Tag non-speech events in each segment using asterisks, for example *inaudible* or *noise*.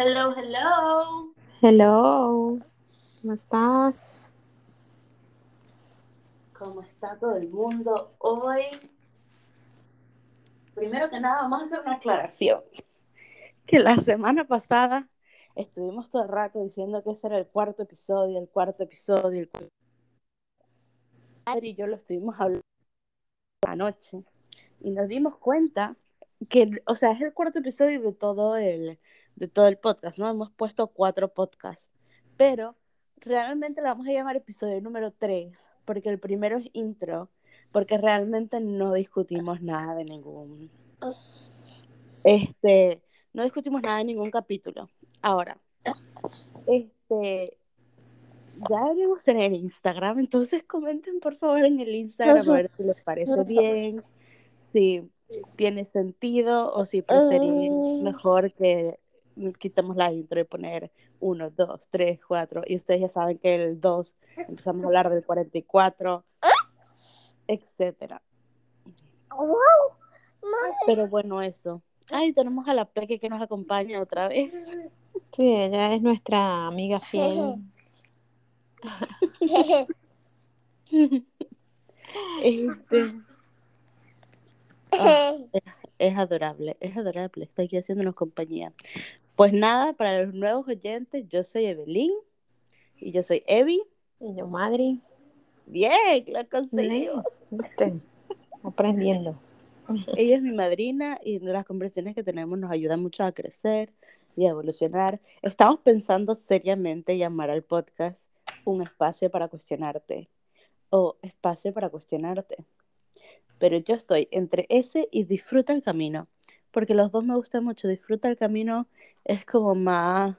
Hello, hello. Hello, ¿cómo estás? ¿Cómo está todo el mundo hoy? Primero que nada, vamos a hacer una aclaración. Que la semana pasada estuvimos todo el rato diciendo que ese era el cuarto episodio, el cuarto episodio, el cuarto. Adri y yo lo estuvimos hablando anoche y nos dimos cuenta que, o sea, es el cuarto episodio de todo el, de todo el podcast, ¿no? Hemos puesto cuatro podcasts, pero realmente le vamos a llamar episodio número 3, porque el primero es intro, porque realmente no discutimos nada de ningún... Este, no discutimos nada de ningún capítulo. Ahora, este, ya abrimos en el Instagram, entonces comenten por favor en el Instagram a ver si les parece bien, si tiene sentido o si preferís mejor que quitemos la intro y poner 1, 2, 3, 4 y ustedes ya saben que el 2 empezamos a hablar del 44, etcétera. Pero bueno, eso. Ay, tenemos a la Peque que nos acompaña otra vez. Sí, ella es nuestra amiga fiel. Este, *laughs* ah, es, es adorable, es adorable, está aquí haciéndonos compañía. Pues nada, para los nuevos oyentes, yo soy Evelyn y yo soy Evi. Y yo, Madri. Bien, lo conseguimos. ¿viste? Aprendiendo. Ella es mi madrina y las conversaciones que tenemos nos ayudan mucho a crecer y a evolucionar. Estamos pensando seriamente llamar al podcast un espacio para cuestionarte o espacio para cuestionarte. Pero yo estoy entre ese y disfruta el camino, porque los dos me gustan mucho. Disfruta el camino es como más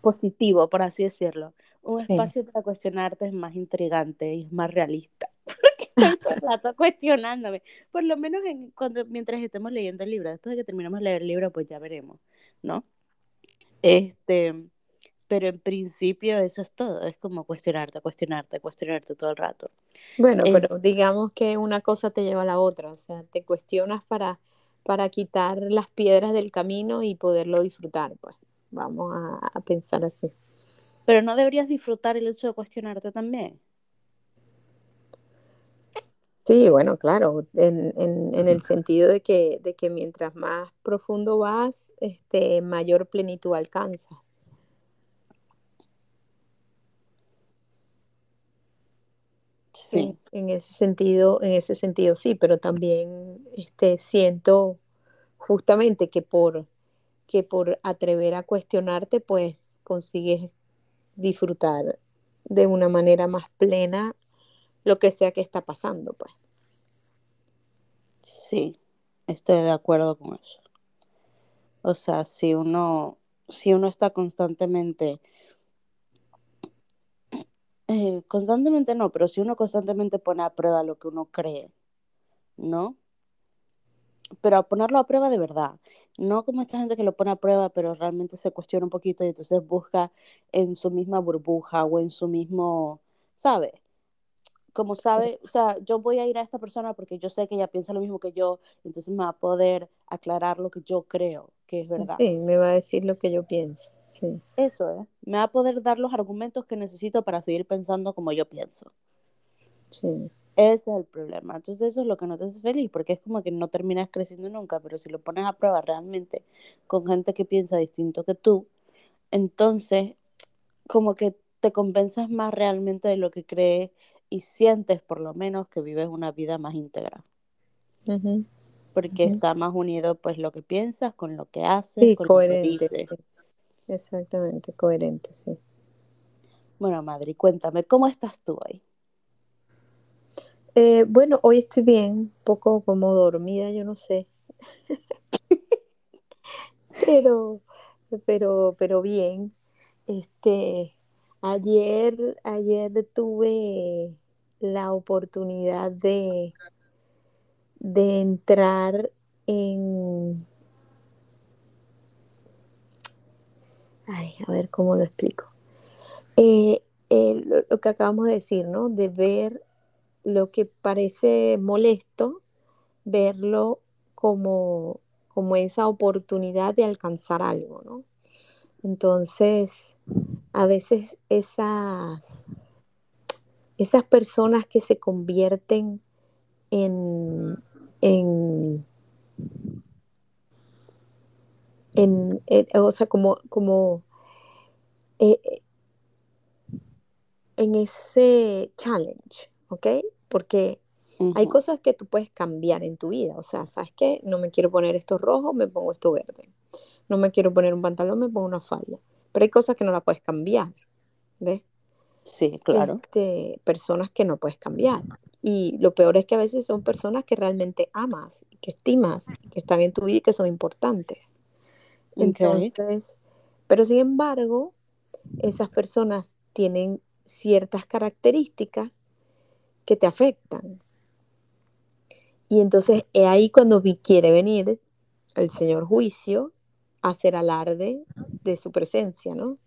positivo, por así decirlo. Un Sí. espacio para cuestionarte es más intrigante y es más realista. *laughs* Porque estoy todo el rato cuestionándome. Por lo menos en, cuando, mientras estemos leyendo el libro. Después de que terminemos de leer el libro, pues ya veremos, ¿no? Este, pero en principio eso es todo. Es como cuestionarte, cuestionarte, cuestionarte todo el rato. Bueno, Eh, pero digamos que una cosa te lleva a la otra, o sea, te cuestionas para, para quitar las piedras del camino y poderlo disfrutar, pues. Vamos a, a pensar así. Pero no deberías disfrutar el hecho de cuestionarte también. Sí, bueno, claro, en, en, en el sentido de que, de que mientras más profundo vas, este, mayor plenitud alcanzas. Sí. En, en ese sentido, en ese sentido sí, pero también este, siento justamente que por, que por atrever a cuestionarte, pues consigues disfrutar de una manera más plena lo que sea que está pasando, pues. Sí, estoy de acuerdo con eso. O sea, si uno, si uno está constantemente, eh, constantemente no, pero si uno constantemente pone a prueba lo que uno cree, ¿no? Pero a ponerlo a prueba de verdad, no como esta gente que lo pone a prueba, pero realmente se cuestiona un poquito y entonces busca en su misma burbuja o en su mismo, ¿sabe? Como sabe, o sea, yo voy a ir a esta persona porque yo sé que ella piensa lo mismo que yo, entonces me va a poder aclarar lo que yo creo que es verdad. Sí, me va a decir lo que yo pienso, sí. Eso, ¿eh? Me va a poder dar los argumentos que necesito para seguir pensando como yo pienso. Sí, Ese es el problema. Entonces eso es lo que no te hace feliz, porque es como que no terminas creciendo nunca, pero si lo pones a prueba realmente con gente que piensa distinto que tú, entonces como que te convences más realmente de lo que crees y sientes por lo menos que vives una vida más íntegra, ujú, porque está más unido pues lo que piensas con lo que haces, Sí, con lo que dices. sí. Exactamente, coherente, sí. Bueno, Madri, cuéntame, ¿cómo estás tú hoy? Eh, bueno, hoy estoy bien, un poco como dormida, yo no sé, pero, pero, pero bien. Este, ayer, ayer tuve la oportunidad de, de entrar en, ay, a ver cómo lo explico. Eh, lo, lo que acabamos de decir, ¿no? De ver lo que parece molesto, verlo como, como esa oportunidad de alcanzar algo, ¿no? Entonces, a veces esas, esas personas que se convierten en, en, en, o sea, como, como eh, eh, en ese challenge, ¿ok? Porque hay cosas que tú puedes cambiar en tu vida. O sea, ¿sabes qué? No me quiero poner esto rojo, me pongo esto verde. No me quiero poner un pantalón, me pongo una falda. Pero hay cosas que no la puedes cambiar. ¿Ves? Sí, claro. Este, personas que no puedes cambiar. Y lo peor es que a veces son personas que realmente amas, que estimas, que están en tu vida y que son importantes. Entonces, pero sin embargo, esas personas tienen ciertas características que te afectan. Y entonces es ahí cuando quiere venir el Señor juicio a hacer alarde de su presencia, ¿no?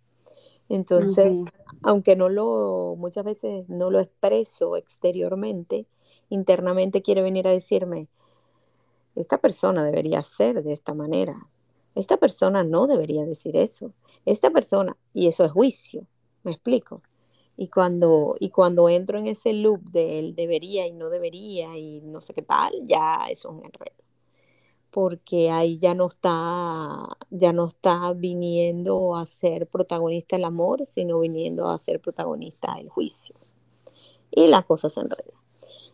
Entonces, aunque no lo, muchas veces no lo expreso exteriormente, internamente quiere venir a decirme, esta persona debería ser de esta manera, esta persona no debería decir eso, esta persona, y eso es juicio, me explico. Y cuando, y cuando entro en ese loop de él debería y no debería y no sé qué tal, ya eso es un enredo. Porque ahí ya no está, ya no está viniendo a ser protagonista el amor, sino viniendo a ser protagonista el juicio. Y la cosa se enreda.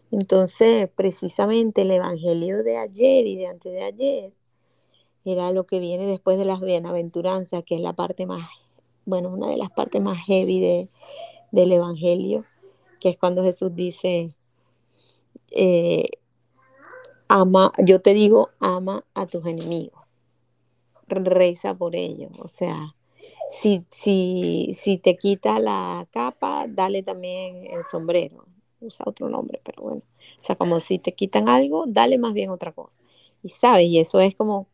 Entonces, precisamente el evangelio de ayer y de antes de ayer era lo que viene después de las bienaventuranzas, que es la parte más, bueno, una de las partes más heavy de, del Evangelio, que es cuando Jesús dice, eh, ama, yo te digo, ama a tus enemigos, reza por ellos, o sea, si, si, si te quita la capa, dale también el sombrero, usa otro nombre, pero bueno, o sea, como si te quitan algo, dale más bien otra cosa. Y sabes, y eso es como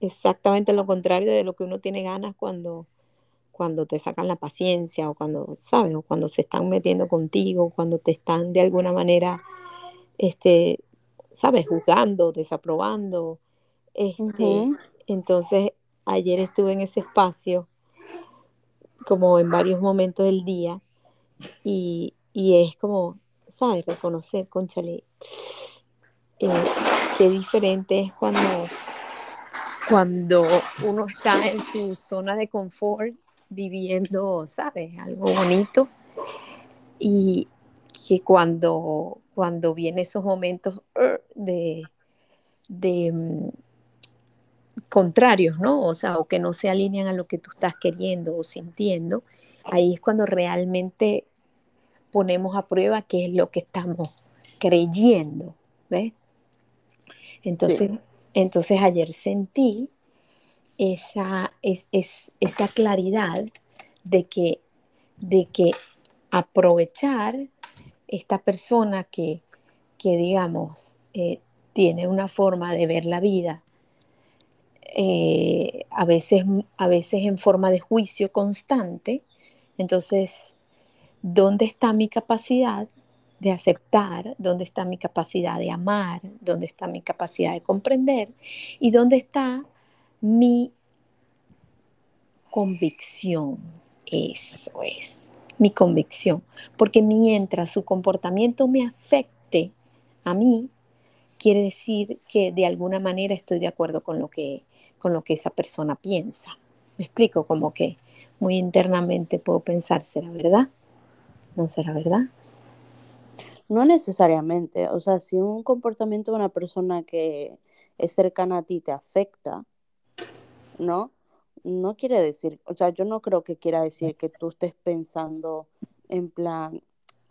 exactamente lo contrario de lo que uno tiene ganas cuando cuando te sacan la paciencia o cuando, ¿sabes? O cuando se están metiendo contigo, cuando te están de alguna manera, este, ¿sabes? Juzgando, desaprobando. Este, Entonces, ayer estuve en ese espacio, como en varios momentos del día, y, y es como, ¿sabes? Reconocer, conchale, eh, qué diferente es cuando cuando uno está en su zona de confort viviendo, ¿sabes? Algo bonito. Y que cuando, cuando vienen esos momentos uh, de, de mm, contrarios, ¿no? O sea, o que no se alinean a lo que tú estás queriendo o sintiendo, ahí es cuando realmente ponemos a prueba qué es lo que estamos creyendo, ¿ves? Entonces, entonces ayer sentí esa, es, esa claridad de que, de que aprovechar esta persona que, que digamos, eh, tiene una forma de ver la vida, eh, a, veces, a veces en forma de juicio constante, entonces, ¿dónde está mi capacidad de aceptar? ¿Dónde está mi capacidad de amar? ¿Dónde está mi capacidad de comprender? ¿Y dónde está mi convicción. Eso es, mi convicción. Porque mientras su comportamiento me afecte a mí, quiere decir que de alguna manera estoy de acuerdo con lo que, con lo que esa persona piensa. Me explico, como que muy internamente puedo pensar, ¿será verdad? ¿No será verdad? No necesariamente. O sea, si un comportamiento de una persona que es cercana a ti te afecta, ¿no? No quiere decir, o sea, yo no creo que quiera decir que tú estés pensando en plan,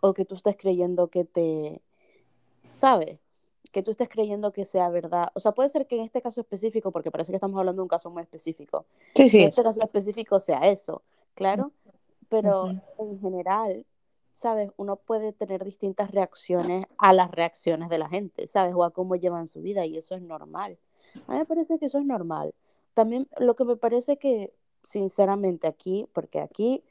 o que tú estés creyendo que te, ¿sabes? Que tú estés creyendo que sea verdad. O sea, puede ser que en este caso específico, porque parece que estamos hablando de un caso muy específico, sí, sí, en este caso específico sea eso, claro, pero en general, ¿sabes? Uno puede tener distintas reacciones a las reacciones de la gente, ¿sabes? O a cómo llevan su vida y eso es normal. A mí me parece que eso es normal también lo que me parece que, sinceramente, aquí, porque aquí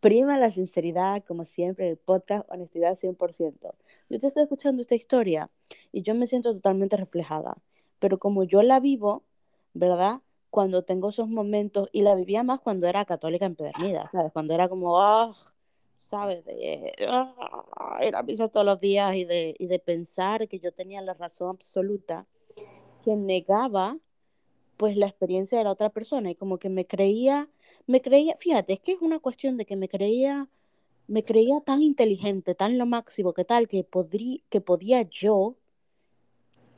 prima la sinceridad, como siempre, el podcast, honestidad 100%. Yo te estoy escuchando esta historia y yo me siento totalmente reflejada, pero como yo la vivo, ¿verdad? Cuando tengo esos momentos, y la vivía más cuando era católica empedernida, ¿sabes? Cuando era como, ah, ¿sabes? De ah, ir a misa todos los días y de, y de pensar que yo tenía la razón absoluta, que negaba pues la experiencia de la otra persona y como que me creía, me creía, fíjate, es que es una cuestión de que me creía, me creía tan inteligente, tan lo máximo que tal, que, podría, que podía yo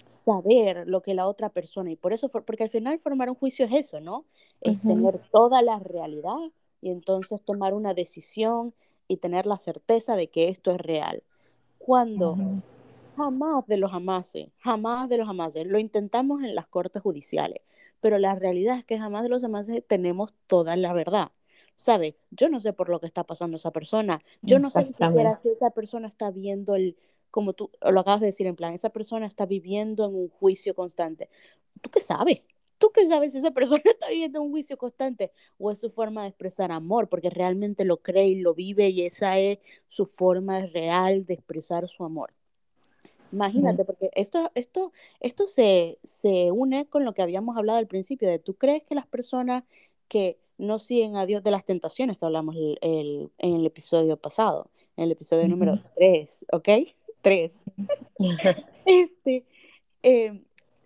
saber lo que la otra persona, y por eso, porque al final formar un juicio es eso, ¿no? Es tener toda la realidad y entonces tomar una decisión y tener la certeza de que esto es real. Cuando jamás de los jamases, jamás de los jamases, lo intentamos en las cortes judiciales, pero la realidad es que jamás de los jamases tenemos toda la verdad. ¿Sabe? Yo no sé por lo que está pasando esa persona. Yo no sé ni siquiera si esa persona está viendo el, como tú lo acabas de decir, en plan, esa persona está viviendo en un juicio constante. ¿Tú qué sabes? ¿Tú qué sabes si esa *laughs* persona está viviendo en un juicio constante o es su forma de expresar amor? Porque realmente lo cree y lo vive y esa es su forma real de expresar su amor. Imagínate, porque esto, esto, esto se, se une con lo que habíamos hablado al principio, de tú crees que las personas que no siguen a Dios de las tentaciones que hablamos el, en el episodio pasado, en el episodio número 3, ¿ok? *laughs* 3. *laughs* este, eh,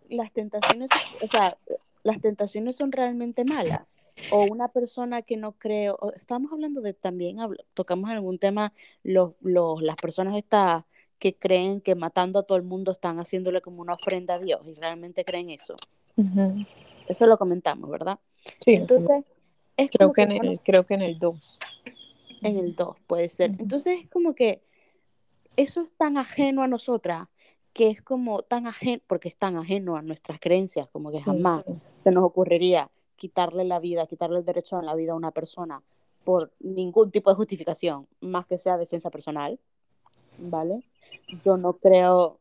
las tentaciones, o sea, las tentaciones son realmente malas. O una persona que no cree, estamos hablando de también, tocamos en algún tema los, los, las personas estas que creen que matando a todo el mundo están haciéndole como una ofrenda a Dios y realmente creen eso. Eso lo comentamos, ¿verdad? Sí. Entonces, es creo, que, en el, creo que en el 2. En el 2 puede ser. Entonces es como que eso es tan ajeno a nosotras que es como tan ajeno, porque es tan ajeno a nuestras creencias, como que jamás se nos ocurriría quitarle la vida, quitarle el derecho a la vida a una persona por ningún tipo de justificación, más que sea defensa personal, ¿vale? Yo no creo,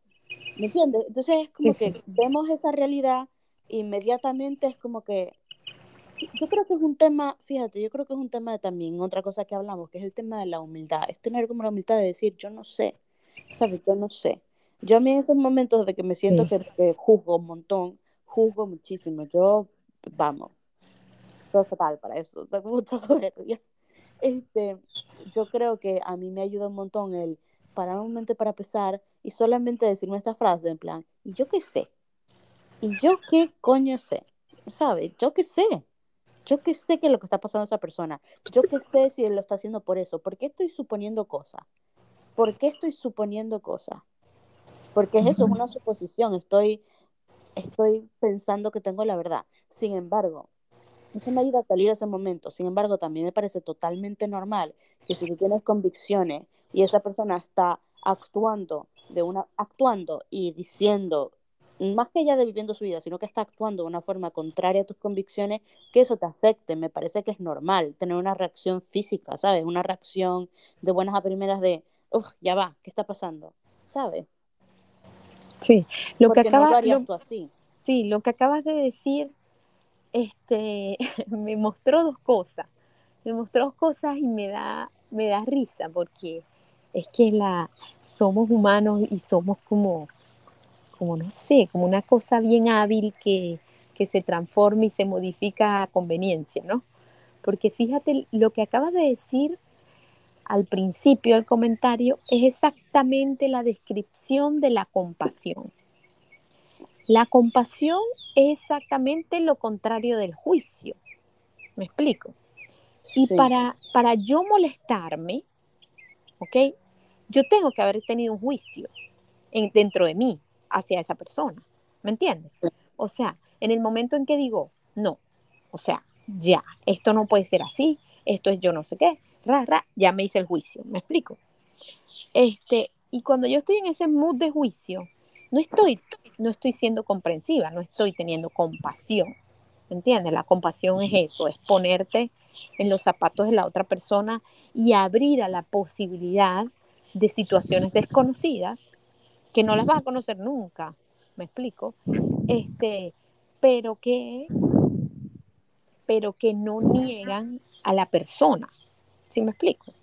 ¿me entiendes? Entonces es como que vemos esa realidad, inmediatamente es como que yo creo que es un tema, fíjate, yo creo que es un tema de también otra cosa que hablamos, que es el tema de la humildad, es tener como la humildad de decir, yo no sé, ¿sabes? Yo no sé. Yo a mí en esos momentos de que me siento que, juzgo un montón, juzgo muchísimo, yo, vamos, soy fatal para eso, tengo mucha soberbia. Este, yo creo que a mí me ayuda un montón el parar un momento para pesar y solamente decirme esta frase en plan, ¿y yo qué sé? ¿Y yo qué coño sé? ¿Sabes? Yo qué sé. Yo qué sé qué es lo que está pasando a esa persona. Yo qué sé si él lo está haciendo por eso. ¿Por qué estoy suponiendo cosas? ¿Por qué estoy suponiendo cosas? Porque eso, es una suposición. Estoy, estoy pensando que tengo la verdad. Sin embargo, eso me ayuda a salir de ese momento. Sin embargo, también me parece totalmente normal que si tú tienes convicciones y esa persona está actuando de una actuando y diciendo más que ella de viviendo su vida, sino que está actuando de una forma contraria a tus convicciones, que eso te afecte. Me parece que es normal tener una reacción física, ¿sabes? Una reacción de buenas a primeras de, uff, ya va, ¿qué está pasando? ¿Sabes? Sí, lo que acabas así. Sí, lo que acabas de decir este *laughs* me mostró dos cosas. Me mostró dos cosas y me da me da risa porque es que la somos humanos y somos como como no sé, como una cosa bien hábil que, que se transforma y se modifica a conveniencia, ¿no? Porque fíjate, lo que acabas de decir al principio del comentario es exactamente la descripción de la compasión. La compasión es exactamente lo contrario del juicio. ¿Me explico? Y para, para yo molestarme, ¿ok? Yo tengo que haber tenido un juicio en, dentro de mí hacia esa persona. ¿Me entiendes? O sea, en el momento en que digo, no, o sea, ya, esto no puede ser así, esto es yo no sé qué, ra, ra, ya me hice el juicio, ¿me explico? Este, y cuando yo estoy en ese mood de juicio, no estoy, no estoy siendo comprensiva, no estoy teniendo compasión, ¿me entiendes? La compasión es eso, es ponerte en los zapatos de la otra persona y abrir a la posibilidad de situaciones desconocidas que no las vas a conocer nunca, me explico, este, pero que, pero que no niegan a la persona, ¿sí me explico?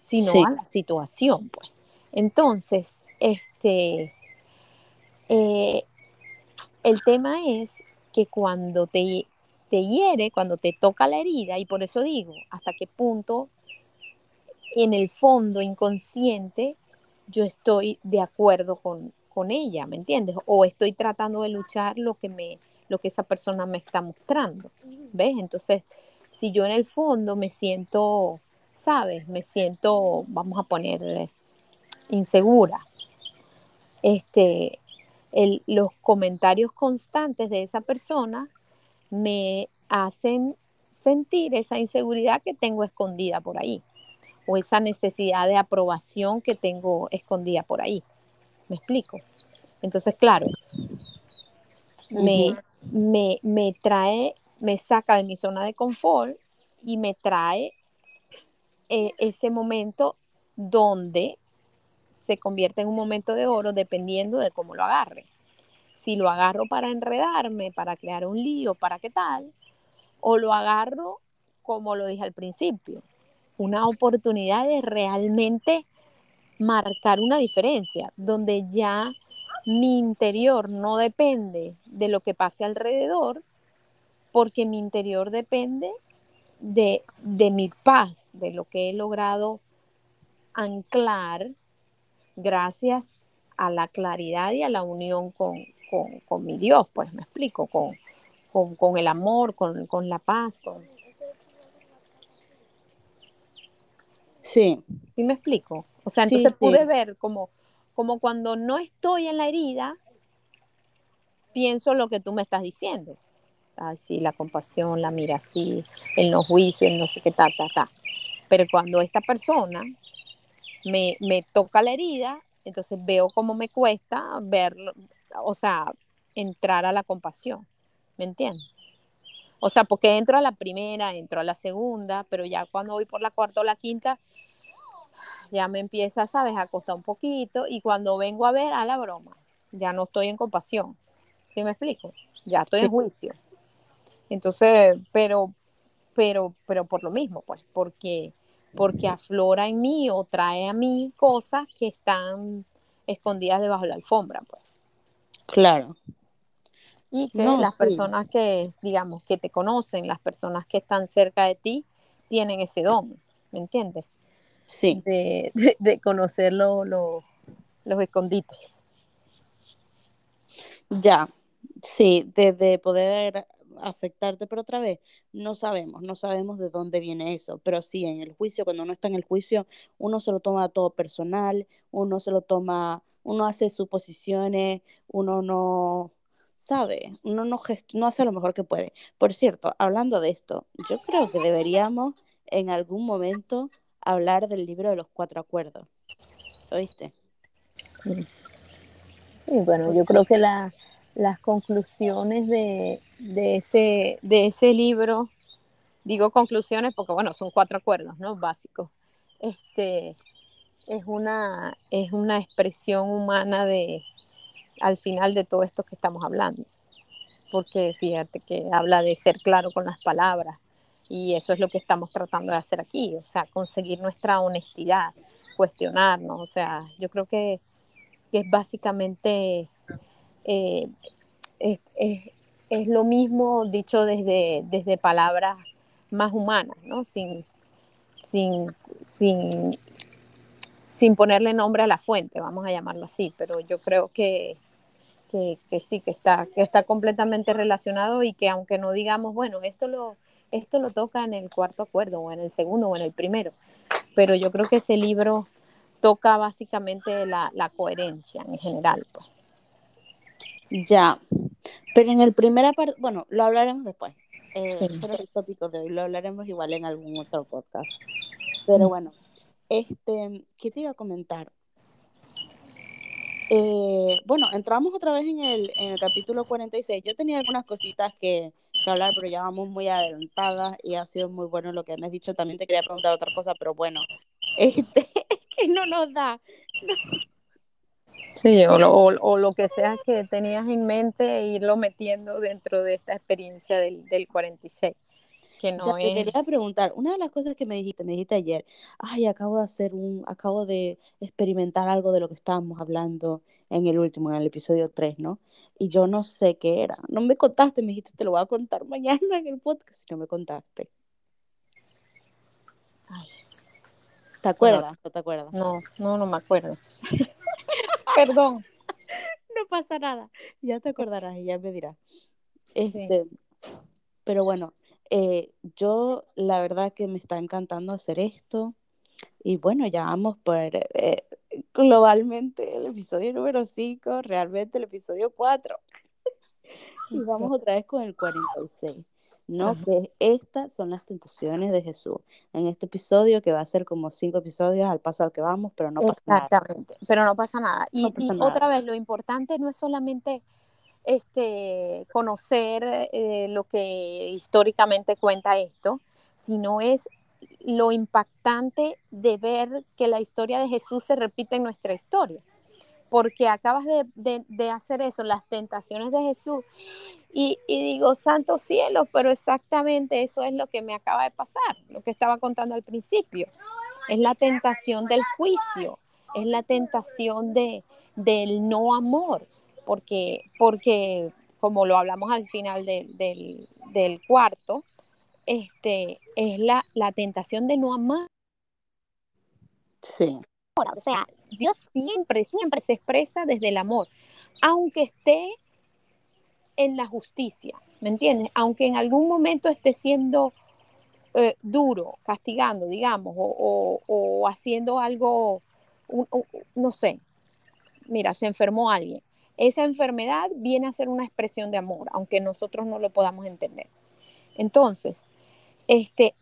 Sino a la situación, pues. Entonces, este, eh, el tema es que cuando te, te hiere, cuando te toca la herida, y por eso digo, hasta qué punto en el fondo inconsciente yo estoy de acuerdo con, con ella, ¿me entiendes? O estoy tratando de luchar lo que me lo que esa persona me está mostrando, ¿ves? Entonces, si yo en el fondo me siento, ¿sabes? Me siento, vamos a poner, insegura, este, los comentarios constantes de esa persona me hacen sentir esa inseguridad que tengo escondida por ahí o esa necesidad de aprobación que tengo escondida por ahí. ¿Me explico? Entonces, claro, me, me, me trae, me saca de mi zona de confort y me trae eh, ese momento donde se convierte en un momento de oro dependiendo de cómo lo agarre. Si lo agarro para enredarme, para crear un lío, para qué tal, o lo agarro como lo dije al principio, una oportunidad de realmente marcar una diferencia, donde ya mi interior no depende de lo que pase alrededor, porque mi interior depende de, de mi paz, de lo que he logrado anclar gracias a la claridad y a la unión con, con, con mi Dios, pues me explico, con, con, con el amor, con, con, la paz. Con... Sí. ¿Sí me explico? O sea, entonces sí, pude sí. ver como, como cuando no estoy en la herida, pienso lo que tú me estás diciendo. Así, la compasión, la mira así, el no juicio, el no sé qué, ta, ta, ta. Pero cuando esta persona me, me toca la herida, entonces veo cómo me cuesta verlo, o sea, entrar a la compasión. ¿Me entiendes? O sea, porque entro a la primera, entro a la segunda, pero ya cuando voy por la cuarta o la quinta, ya me empieza, ¿sabes?, a costar un poquito. Y cuando vengo a ver a la broma, ya no estoy en compasión. ¿Sí me explico? Ya estoy sí. en juicio. Entonces, pero, pero, pero por lo mismo, pues, porque, porque aflora en mí o trae a mí cosas que están escondidas debajo de la alfombra, pues. Claro. Y que no, las sí. personas que, digamos, que te conocen, las personas que están cerca de ti, tienen ese don, ¿me entiendes? Sí. De, de, de conocer lo, lo, los escondites. Ya, sí, de, de poder afectarte, pero otra vez, no sabemos, no sabemos de dónde viene eso, pero sí, en el juicio, cuando uno está en el juicio, uno se lo toma todo personal, uno se lo toma, uno hace suposiciones, uno no, sabe, uno no, no hace lo mejor que puede. Por cierto, hablando de esto, yo creo que deberíamos en algún momento hablar del libro de los cuatro acuerdos, ¿oíste? Sí, bueno, yo creo que la, las conclusiones de, de, ese, de ese libro, digo conclusiones porque, bueno, son cuatro acuerdos, ¿no? Básicos. Este, es, una, es una expresión humana de, al final de todo esto que estamos hablando. Porque fíjate que habla de ser claro con las palabras y eso es lo que estamos tratando de hacer aquí, o sea, conseguir nuestra honestidad, cuestionarnos, o sea, yo creo que, que es básicamente eh, es, es, es, lo mismo dicho desde, desde palabras más humanas, ¿no? Sin, sin, sin, sin ponerle nombre a la fuente, vamos a llamarlo así, pero yo creo que, que, que, sí, que está, que está completamente relacionado y que aunque no digamos, bueno, esto lo, esto lo toca en el cuarto acuerdo o en el segundo o en el primero, pero yo creo que ese libro toca básicamente la, la coherencia en general. Pues. Ya, pero en el primer apart bueno, lo hablaremos después. Eh, sí. Pero el tópico de hoy lo hablaremos igual en algún otro podcast. Pero bueno, este, ¿qué te iba a comentar? Eh, bueno, entramos otra vez en el, en el capítulo 46. Yo tenía algunas cositas que, que, hablar, pero ya vamos muy adelantadas y ha sido muy bueno lo que me has dicho. También te quería preguntar otra cosa, pero bueno, *laughs* este, que no nos da. Sí, o lo, o, o lo, que sea que tenías en mente e irlo metiendo dentro de esta experiencia del, del 46. Que no ya te es... quería preguntar, una de las cosas que me dijiste, me dijiste ayer, ay, acabo de hacer un, acabo de experimentar algo de lo que estábamos hablando en el último, en el episodio 3, ¿no? Y yo no sé qué era. No me contaste, me dijiste, te lo voy a contar *laughs* mañana en el podcast, si no me contaste. Ay, ¿Te acuerdas? ¿No te acuerdas? no, no, no me acuerdo. *laughs* Perdón. *laughs* No pasa nada. Ya te acordarás y ya me dirás. Sí. Este, pero bueno, eh, yo la verdad que me está encantando hacer esto. Y bueno, ya vamos por eh, globalmente el episodio número 5, realmente el episodio 4. *laughs* y vamos otra vez con el 46. ¿no? Ajá. Que estas son las tentaciones de Jesús. En este episodio, que va a ser como cinco episodios al paso al que vamos, pero no pasa nada. Exactamente, pero no pasa nada. Y, No pasa y nada. otra vez, lo importante no es solamente este, conocer eh, lo que históricamente cuenta esto, sino es lo impactante de ver que la historia de Jesús se repite en nuestra historia. Porque acabas de, de- de hacer eso, las tentaciones de Jesús, y, y digo, santo cielo, pero exactamente eso es lo que me acaba de pasar, lo que estaba contando al principio. Es la tentación del juicio, es la tentación de, del no amor, porque, porque como lo hablamos al final de- del, del cuarto, este, es la, la tentación de no amar. Sí, O sea, Dios siempre, siempre se expresa desde el amor, aunque esté en la justicia, ¿me entiendes? Aunque en algún momento esté siendo eh, duro, castigando, digamos, o, o- o haciendo algo, un- un- no sé, mira, se enfermó alguien. Esa enfermedad viene a ser una expresión de amor, aunque nosotros no lo podamos entender. Entonces, este,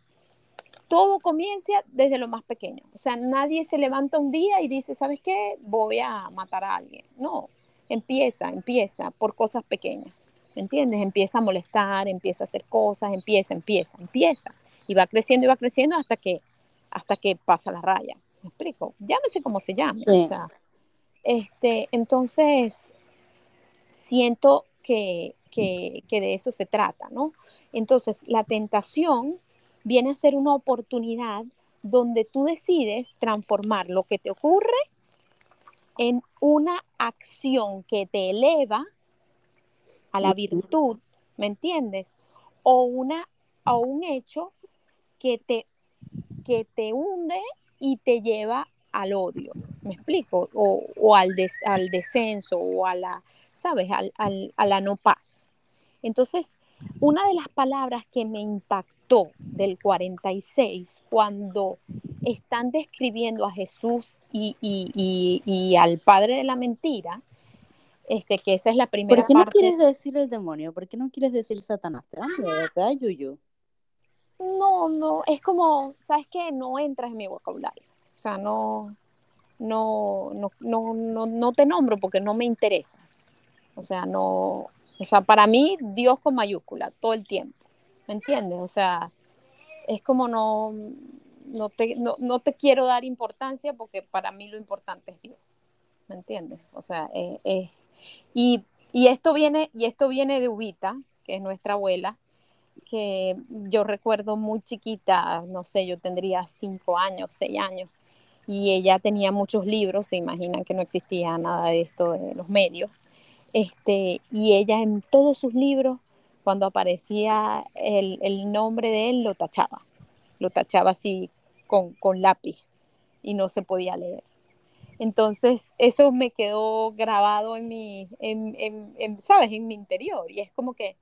todo comienza desde lo más pequeño. O sea, nadie se levanta un día y dice, ¿sabes qué? Voy a matar a alguien. No, empieza, empieza por cosas pequeñas. ¿Me entiendes? Empieza a molestar, empieza a hacer cosas, empieza, empieza, empieza. Y va creciendo y va creciendo hasta que, hasta que pasa la raya. ¿Me explico? Llámese como se llame. Sí. O sea, este, entonces, siento que, que, que de eso se trata, ¿no? Entonces, la tentación viene a ser una oportunidad donde tú decides transformar lo que te ocurre en una acción que te eleva a la virtud, ¿me entiendes? O, una, o un hecho que te, que te hunde y te lleva al odio, ¿me explico? O, o al, des, al descenso o a la, ¿sabes? Al, al, a la no paz. Entonces, una de las palabras que me impactó del 46, cuando están describiendo a Jesús y, y, y, y al padre de la mentira, este, que esa es la primera ¿Por qué no parte. quieres decir el demonio? ¿Por qué no quieres decir Satanás? ¿Te da miedo? ¿Te da yuyu? No, no, es como, ¿sabes qué? No entras en mi vocabulario. O sea, no, no, no, no, no, no te nombro porque no me interesa. O sea, no, o sea, para mí Dios con mayúscula todo el tiempo. ¿Me entiendes? O sea, es como no, no te, no, no te quiero dar importancia porque para mí lo importante es Dios. ¿Me entiendes? O sea, eh, eh, y, y esto viene, y esto viene de Ubita, que es nuestra abuela, que yo recuerdo muy chiquita, no sé, yo tendría cinco años, seis años, y ella tenía muchos libros, se imaginan que no existía nada de esto de los medios, este, y ella en todos sus libros, cuando aparecía el, el nombre de él, lo tachaba, lo tachaba así con, con lápiz y no se podía leer. Entonces, eso me quedó grabado en mi, en, en, ¿sabes? En mi interior. Y es como que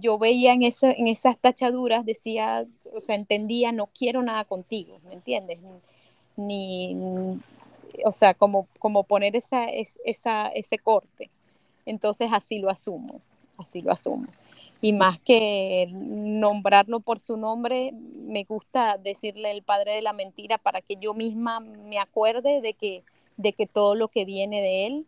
yo veía en, ese, en esas tachaduras, decía, o sea, entendía, no quiero nada contigo, ¿me entiendes? Ni, o sea, como, como poner esa, esa, ese corte. Entonces, así lo asumo, así lo asumo. Y más que nombrarlo por su nombre, me gusta decirle el padre de la mentira para que yo misma me acuerde de que, de que todo lo que viene de él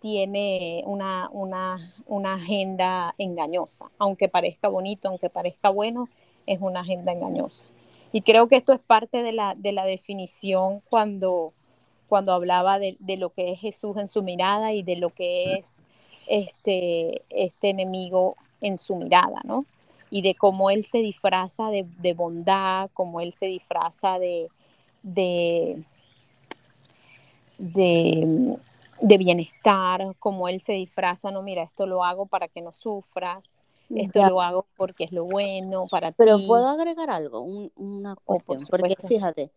tiene una, una, una, agenda engañosa. Aunque parezca bonito, aunque parezca bueno, es una agenda engañosa. Y creo que esto es parte de la, de la definición cuando, cuando hablaba de, de, lo que es Jesús en su mirada y de lo que es este, este enemigo en su mirada, ¿no? y de cómo él se disfraza de, de bondad, cómo él se disfraza de, de, de, de, bienestar, cómo él se disfraza, no, mira, esto lo hago para que no sufras, esto Ya. lo hago porque es lo bueno para Pero ti. puedo agregar algo, un- una Oh, por cuestión, porque fíjate,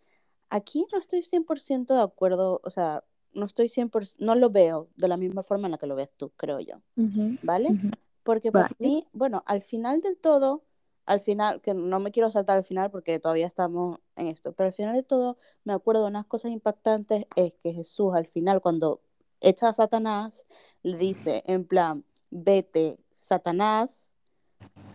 aquí no estoy 100% de acuerdo, o sea, no estoy 100%, no lo veo de la misma forma en la que lo ves tú, creo yo, ¿vale? Porque para Vale. mí, bueno, al final del todo, al final, que no me quiero saltar al final porque todavía estamos en esto, pero al final de todo me acuerdo de unas cosas impactantes, es que Jesús al final cuando echa a Satanás, le dice en plan, vete, Satanás,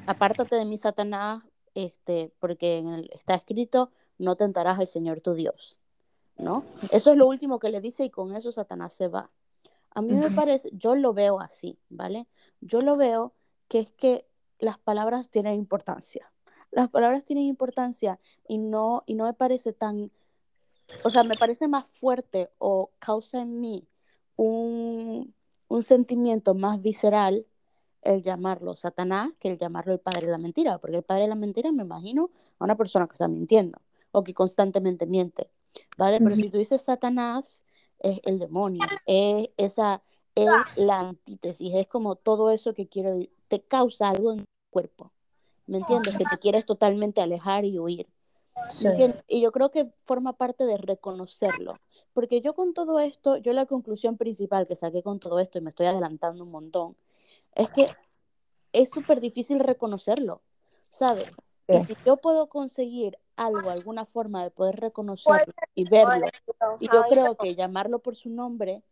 apártate de mí, Satanás, este, porque en el- está escrito, no tentarás al Señor tu Dios, ¿no? Eso es lo último que le dice y con eso Satanás se va. A mí me parece, yo lo veo así, ¿vale? Yo lo veo que es que las palabras tienen importancia. Las palabras tienen importancia y no, y no me parece tan, o sea, me parece más fuerte o causa en mí un, un sentimiento más visceral el llamarlo Satanás que el llamarlo el padre de la mentira, porque el padre de la mentira me imagino a una persona que está mintiendo o que constantemente miente, ¿vale? Pero Ujú. si tú dices Satanás, es el demonio, es esa, es la antítesis, es como todo eso que quiero, te causa algo en el cuerpo, ¿me entiendes? Que te quieres totalmente alejar y huir. Sí. Y yo creo que forma parte de reconocerlo. Porque yo con todo esto, yo la conclusión principal que saqué con todo esto, y me estoy adelantando un montón, es que es súper difícil reconocerlo, ¿sabes? Y Sí. si yo puedo conseguir algo, alguna forma de poder reconocerlo y verlo, y yo creo que llamarlo por su nombre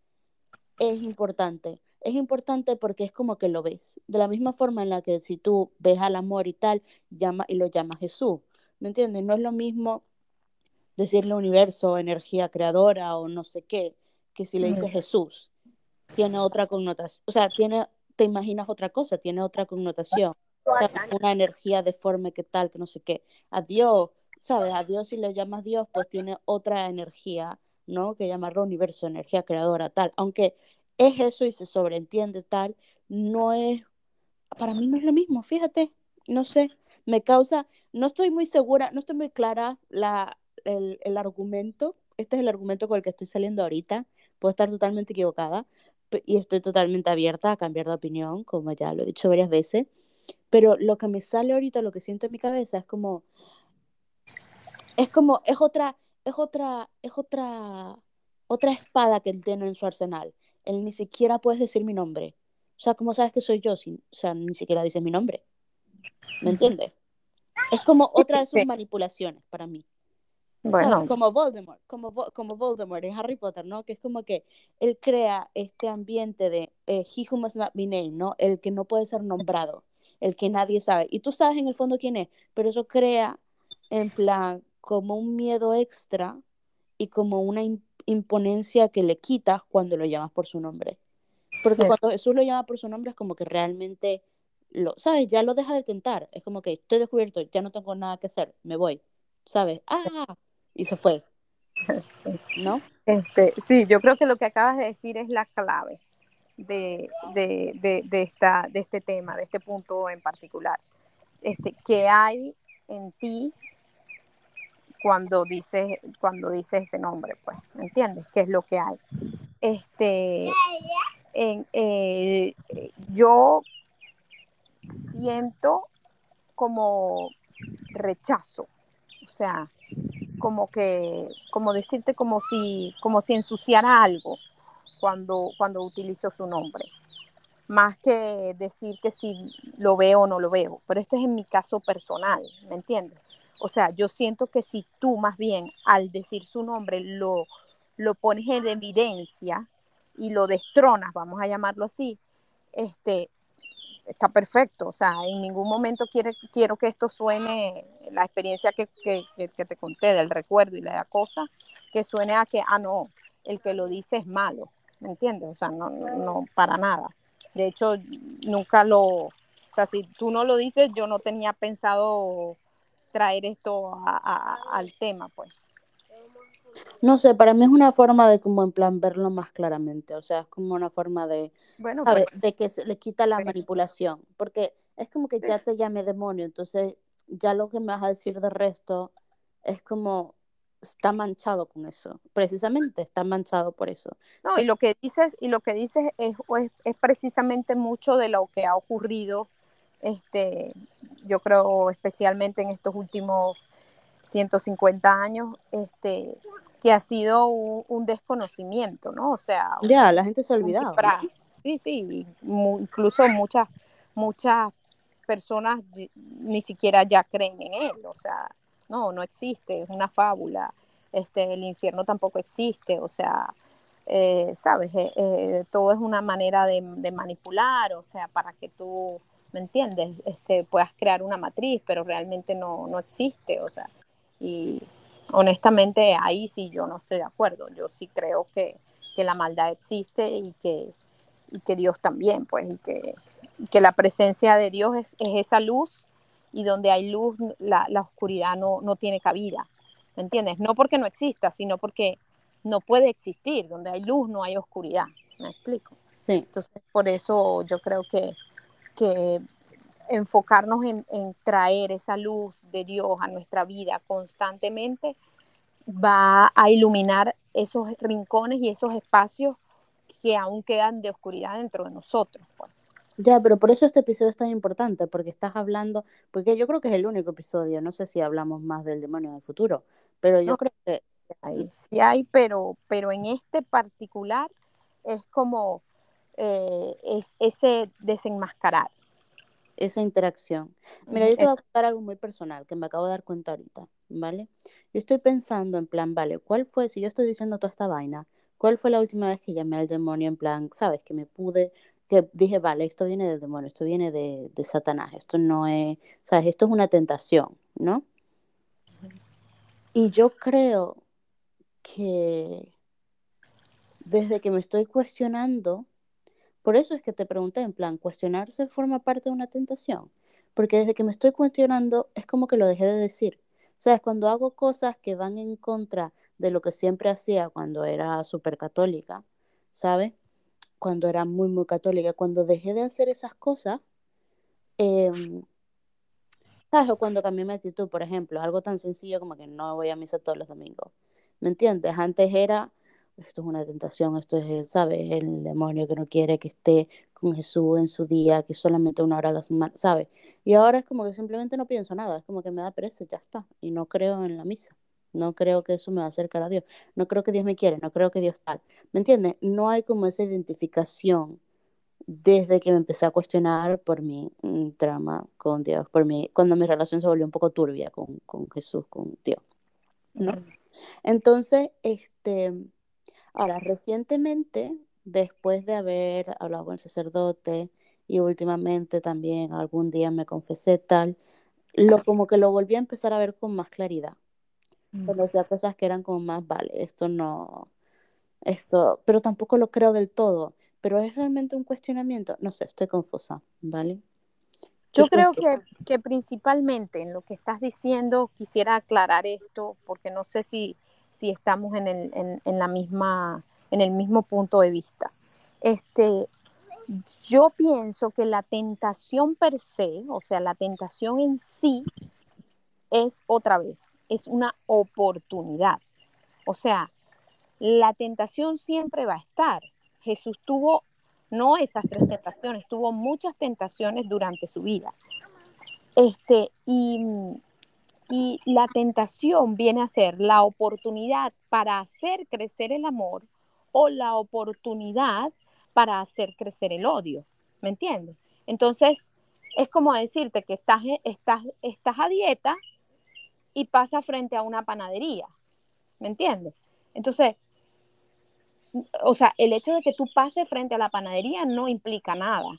es importante. Es importante porque es como que lo ves. De la misma forma en la que si tú ves al amor y tal, llama, y lo llamas Jesús. ¿Me entiendes? No es lo mismo decirle universo, energía creadora o no sé qué, que si le dices. Jesús. Tiene otra connotación. O sea, tiene, te imaginas otra cosa, tiene otra connotación. ¿sabes? Una energía deforme que tal, que no sé qué. A Dios, ¿sabes? A Dios si le llamas Dios, pues tiene otra energía, ¿no? Que llamarlo universo, energía creadora, tal. Aunque es eso y se sobreentiende tal, no es, para mí no es lo mismo, fíjate, no sé, me causa, no estoy muy segura, no estoy muy clara la, el, el argumento, este es el argumento con el que estoy saliendo ahorita, puedo estar totalmente equivocada y estoy totalmente abierta a cambiar de opinión, como ya lo he dicho varias veces, pero lo que me sale ahorita, lo que siento en mi cabeza es como, es como, es otra, es otra, es otra, otra espada que él tiene en su arsenal. Él ni siquiera puedes decir mi nombre. O sea, ¿cómo sabes que soy yo? Si, o sea, ni siquiera dices mi nombre. ¿Me entiendes? Es como otra de sus manipulaciones para mí. Bueno, ¿Sabes? Como Voldemort, como, como Voldemort en Harry Potter, ¿no? Que es como que él crea este ambiente de eh, he who must not be named, ¿no? El que no puede ser nombrado, el que nadie sabe. Y tú sabes en el fondo quién es, pero eso crea en plan como un miedo extra y como una im- imponencia que le quitas cuando lo llamas por su nombre. Porque cuando Jesús lo llama por su nombre es como que realmente lo, ¿sabes? Ya lo deja de tentar. Es como que estoy descubierto, ya no tengo nada que hacer, me voy, ¿sabes? ¡Ah! Y se fue, sí. *laughs* ¿no? Este, sí, yo creo que lo que acabas de decir es la clave de, de, de, de esta, de este tema, de este punto en particular. Este, ¿Qué hay en ti cuando dices, cuando dices ese nombre? Pues, ¿me entiendes? ¿Qué es lo que hay? Este, en, eh, yo siento como rechazo, o sea, como que, como decirte como si, como si ensuciara algo cuando, cuando utilizo su nombre, más que decir que si lo veo o no lo veo, pero esto es en mi caso personal, ¿me entiendes? O sea, yo siento que si tú más bien al decir su nombre lo, lo pones en evidencia y lo destronas, vamos a llamarlo así, este, está perfecto. O sea, en ningún momento quiero que esto suene, la experiencia que, que, que, te conté del recuerdo y la cosa, que suene a que, ah, no, el que lo dice es malo. ¿Me entiendes? O sea, no, no, para nada. De hecho, nunca lo, o sea, si tú no lo dices, yo no tenía pensado traer esto a, a, al tema, pues. No sé, para mí es una forma de como en plan verlo más claramente, o sea, es como una forma de, Bueno, ¿sabes? pues, De que se le quita la manipulación, porque es como que ya te llame demonio, entonces ya lo que me vas a decir de resto es como está manchado con eso, precisamente está manchado por eso. No, y lo que dices, y lo que dices es, es, es precisamente mucho de lo que ha ocurrido, este, yo creo especialmente en estos últimos 150 años, este, que ha sido un, un desconocimiento, ¿no? O sea, ya, la gente se ha olvidado. ¿no? Sí, sí, incluso muchas, muchas personas ni siquiera ya creen en él, o sea, no, no existe, es una fábula, este, el infierno tampoco existe, o sea, eh, sabes, eh, eh, todo es una manera de, de, manipular, o sea, para que tú, ¿me entiendes? Este, puedas crear una matriz, pero realmente no, no existe, o sea, y honestamente ahí sí yo no estoy de acuerdo, yo sí creo que, que la maldad existe y que, y que Dios también, pues, y que, que la presencia de Dios es, es, esa luz y donde hay luz, la, la oscuridad no, no, tiene cabida. ¿Me entiendes? No porque no exista, sino porque no puede existir. Donde hay luz no hay oscuridad. ¿Me explico? Sí. Entonces, por eso yo creo que, que enfocarnos en, en, traer esa luz de Dios a nuestra vida constantemente va a iluminar esos rincones y esos espacios que aún quedan de oscuridad dentro de nosotros. Pues. Ya, pero por eso este episodio es tan importante, porque estás hablando, porque yo creo que es el único episodio, no sé si hablamos más del demonio en el futuro, pero yo no, creo que... Hay, sí hay, pero, pero en este particular es como eh, es ese desenmascarar. Esa interacción. Mira, yo te voy a contar algo muy personal que me acabo de dar cuenta ahorita, ¿vale? Yo estoy pensando en plan, vale, ¿cuál fue, si yo estoy diciendo toda esta vaina, cuál fue la última vez que llamé al demonio en plan, sabes, que me pude que dije, vale, esto viene del demonio, esto viene de, de, Satanás, esto no es, sabes, esto es una tentación, ¿no? Y yo creo que desde que me estoy cuestionando, por eso es que te pregunté, en plan, ¿cuestionarse forma parte de una tentación? Porque desde que me estoy cuestionando es como que lo dejé de decir. ¿Sabes? Cuando hago cosas que van en contra de lo que siempre hacía cuando era súper católica, ¿sabes? cuando era muy, muy católica, cuando dejé de hacer esas cosas, eh, ¿sabes? O cuando cambié mi actitud, por ejemplo, algo tan sencillo como que no voy a misa todos los domingos, ¿me entiendes? Antes era, esto es una tentación, esto es, ¿sabes? El demonio que no quiere que esté con Jesús en su día, que solamente una hora a la semana, ¿sabes? Y ahora es como que simplemente no pienso nada, es como que me da pereza, ya está, y no creo en la misa. No creo que eso me va a acercar a Dios. No creo que Dios me quiere, no creo que Dios tal. ¿Me entiendes? No hay como esa identificación desde que me empecé a cuestionar por mi mm, trama con Dios, por mi, cuando mi relación se volvió un poco turbia con, con Jesús, con Dios. ¿no? Entonces, este, ahora, recientemente, después de haber hablado con el sacerdote y últimamente también algún día me confesé tal, lo como que lo volví a empezar a ver con más claridad. Conocía cosas que eran como más, vale, esto no, esto, pero tampoco lo creo del todo, pero es realmente un cuestionamiento, no sé, estoy confusa, ¿vale? Yo creo que, que, principalmente en lo que estás diciendo quisiera aclarar esto porque no sé si, si estamos en el, en, la misma, en el mismo punto de vista. Este, yo pienso que la tentación per se, o sea, la tentación en sí, es otra vez es una oportunidad. O sea, la tentación siempre va a estar. Jesús tuvo no esas tres tentaciones, tuvo muchas tentaciones durante su vida. Este, y, y la tentación viene a ser la oportunidad para hacer crecer el amor o la oportunidad para hacer crecer el odio. ¿Me entiendes? Entonces, es como decirte que estás, estás, estás a dieta y pasa frente a una panadería. ¿Me entiendes? Entonces, o sea, el hecho de que tú pases frente a la panadería no implica nada.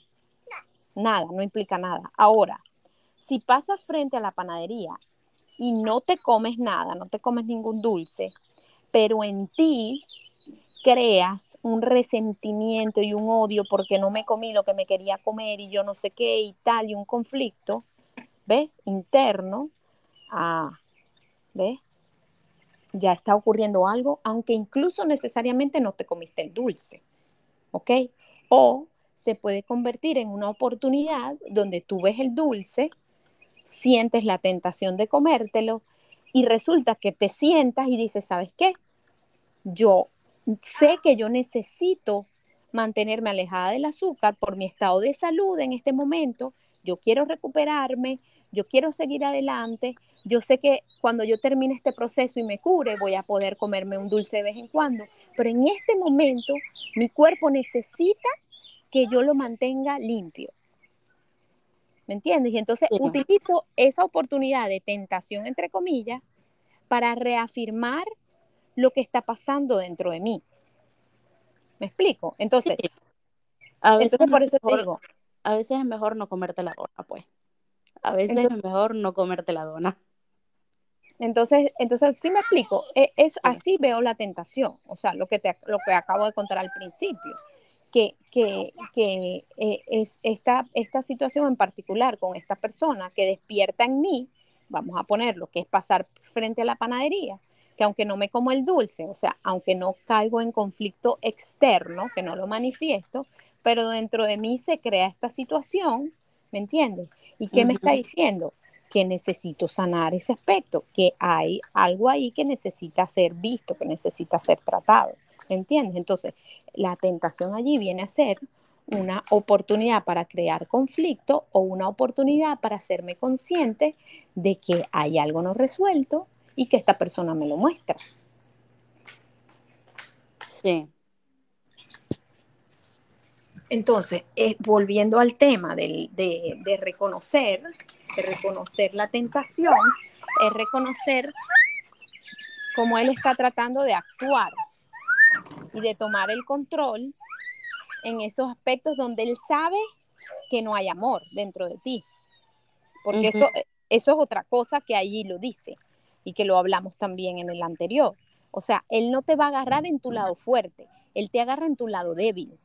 Nada, no implica nada. Ahora, si pasas frente a la panadería y no te comes nada, no te comes ningún dulce, pero en ti creas un resentimiento y un odio porque no me comí lo que me quería comer y yo no sé qué y tal, y un conflicto, ¿ves? Interno, ¿ves? Ya está ocurriendo algo, aunque incluso necesariamente no te comiste el dulce, ¿ok? O se puede convertir en una oportunidad donde tú ves el dulce, sientes la tentación de comértelo y resulta que te sientas y dices, ¿sabes qué? Yo sé que yo necesito mantenerme alejada del azúcar por mi estado de salud en este momento, yo quiero recuperarme, yo quiero seguir adelante, yo sé que cuando yo termine este proceso y me cure, voy a poder comerme un dulce de vez en cuando, pero en este momento mi cuerpo necesita que yo lo mantenga limpio. ¿Me entiendes? Y entonces utilizo esa oportunidad de tentación, entre comillas, para reafirmar lo que está pasando dentro de mí. ¿Me explico? Entonces, a veces por eso te digo, a veces es mejor no comerte la dona, pues. A veces es mejor no comerte la dona. Entonces, entonces sí me explico. E, es, así veo la tentación, o sea, lo que, te, lo que acabo de contar al principio, que, que, que eh, es esta, esta situación en particular con esta persona que despierta en mí, vamos a ponerlo, que es pasar frente a la panadería, que aunque no me como el dulce, o sea, aunque no caigo en conflicto externo, que no lo manifiesto, pero dentro de mí se crea esta situación, ¿me entiendes? ¿Y qué me está diciendo? Que necesito sanar ese aspecto, que hay algo ahí que necesita ser visto, que necesita ser tratado, ¿me entiendes? Entonces, la tentación allí viene a ser una oportunidad para crear conflicto o una oportunidad para hacerme consciente de que hay algo no resuelto y que esta persona me lo muestra. Sí. Entonces, volviendo al tema de, de, reconocer, de reconocer la tentación, es reconocer cómo él está tratando de actuar y de tomar el control en esos aspectos donde él sabe que no hay amor dentro de ti. Porque eso, eso es otra cosa que allí lo dice y que lo hablamos también en el anterior. O sea, él no te va a agarrar en tu lado fuerte, él te agarra en tu lado débil.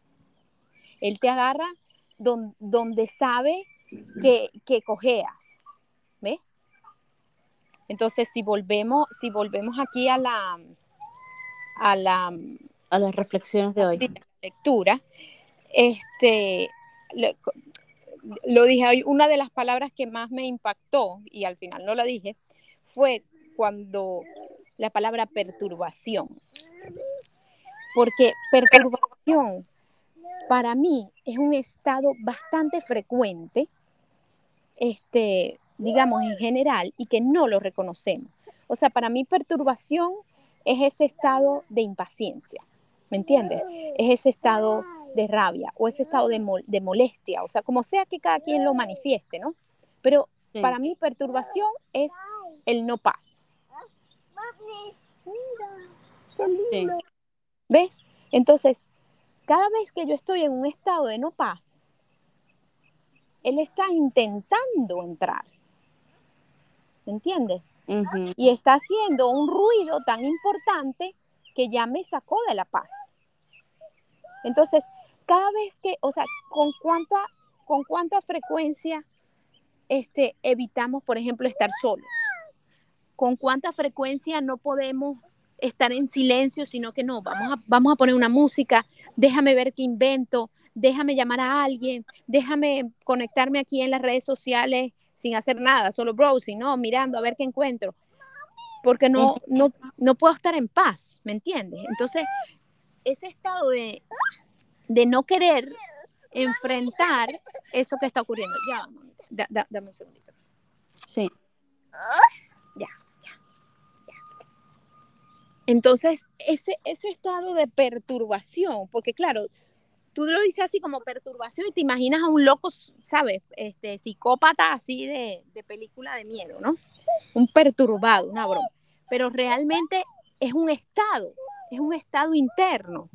Él te agarra donde sabe que, que cojeas. ¿Ves? Entonces, si volvemos, si volvemos aquí a la, a la a las reflexiones de hoy. lectura, este lo, lo, dije hoy, una de las palabras que más me impactó, y al final no la dije, fue cuando la palabra perturbación. Porque perturbación para mí es un estado bastante frecuente, este, digamos en general, y que no lo reconocemos. O sea, para mí perturbación es ese estado de impaciencia, ¿me entiendes? Es ese estado de rabia o ese estado de, de molestia, o sea, como sea que cada quien lo manifieste, ¿no? Pero para mí perturbación es el no paz. ¿Ves? Entonces, cada vez que yo estoy en un estado de no paz, él está intentando entrar. ¿Me entiendes? Y está haciendo un ruido tan importante que ya me sacó de la paz. Entonces, cada vez que, o sea, con cuánta, con cuánta frecuencia este, evitamos, por ejemplo, estar solos. Con cuánta frecuencia no podemos estar en silencio, sino que no, vamos a, vamos a poner una música, déjame ver qué invento, déjame llamar a alguien, déjame conectarme aquí en las redes sociales sin hacer nada, solo browsing, no, mirando a ver qué encuentro, porque no, no, no puedo estar en paz, ¿me entiendes? Entonces, ese estado de, de no querer enfrentar eso que está ocurriendo. Ya, dame un segundito. Sí. Entonces, ese, ese estado de perturbación, porque claro, tú lo dices así como perturbación y te imaginas a un loco, ¿sabes? Este, psicópata así de, de película de miedo, ¿no? Un perturbado, una broma. Pero realmente es un estado, es un estado interno.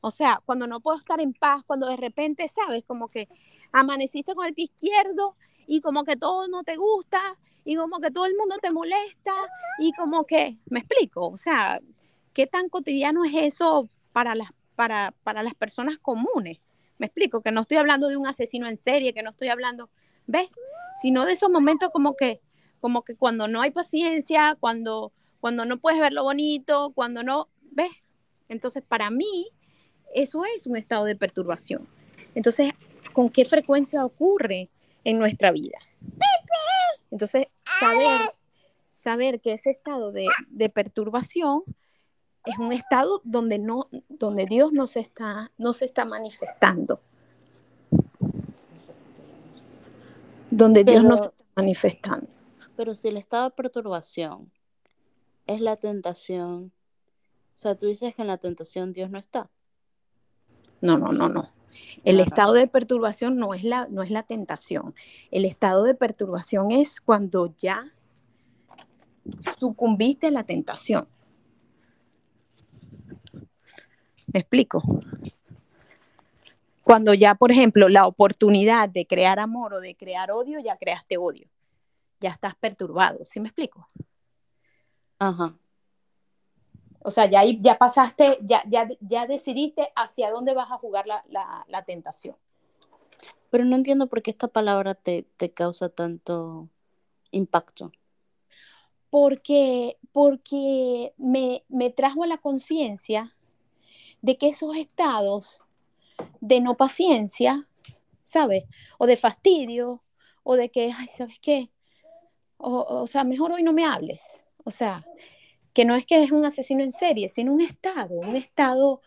O sea, cuando no puedo estar en paz, cuando de repente, ¿sabes? Como que amaneciste con el pie izquierdo y como que todo no te gusta y como que todo el mundo te molesta y como que, me explico, o sea, ¿qué tan cotidiano es eso para las, para, para las personas comunes? Me explico, que no estoy hablando de un asesino en serie, que no estoy hablando, ¿ves? Sino de esos momentos como que, como que cuando no hay paciencia, cuando, cuando no puedes ver lo bonito, cuando no, ¿ves? Entonces, para mí, eso es un estado de perturbación. Entonces, ¿con qué frecuencia ocurre en nuestra vida? Entonces, saber, saber que ese estado de, de perturbación es un estado donde, no, donde Dios no se, está, no se está manifestando. Donde Dios no se está manifestando. Pero si el estado de perturbación es la tentación, o sea, tú dices que en la tentación Dios no está. No, no, no, no. El estado de perturbación no es, la, no es la tentación. El estado de perturbación es cuando ya sucumbiste a la tentación. ¿Me explico? Cuando ya, por ejemplo, la oportunidad de crear amor o de crear odio, ya creaste odio. Ya estás perturbado, ¿sí me explico? Ajá. O sea, ya, ya pasaste, ya, ya, ya decidiste hacia dónde vas a jugar la, la, tentación. Pero no entiendo por qué esta palabra te, te causa tanto impacto. Porque, porque me, me trajo a la conciencia de que esos estados de no paciencia, ¿sabes? O de fastidio, o de que, ay, ¿sabes qué? O, o sea, mejor hoy no me hables. O sea, que no es que es un asesino en serie, sino un estado, un estado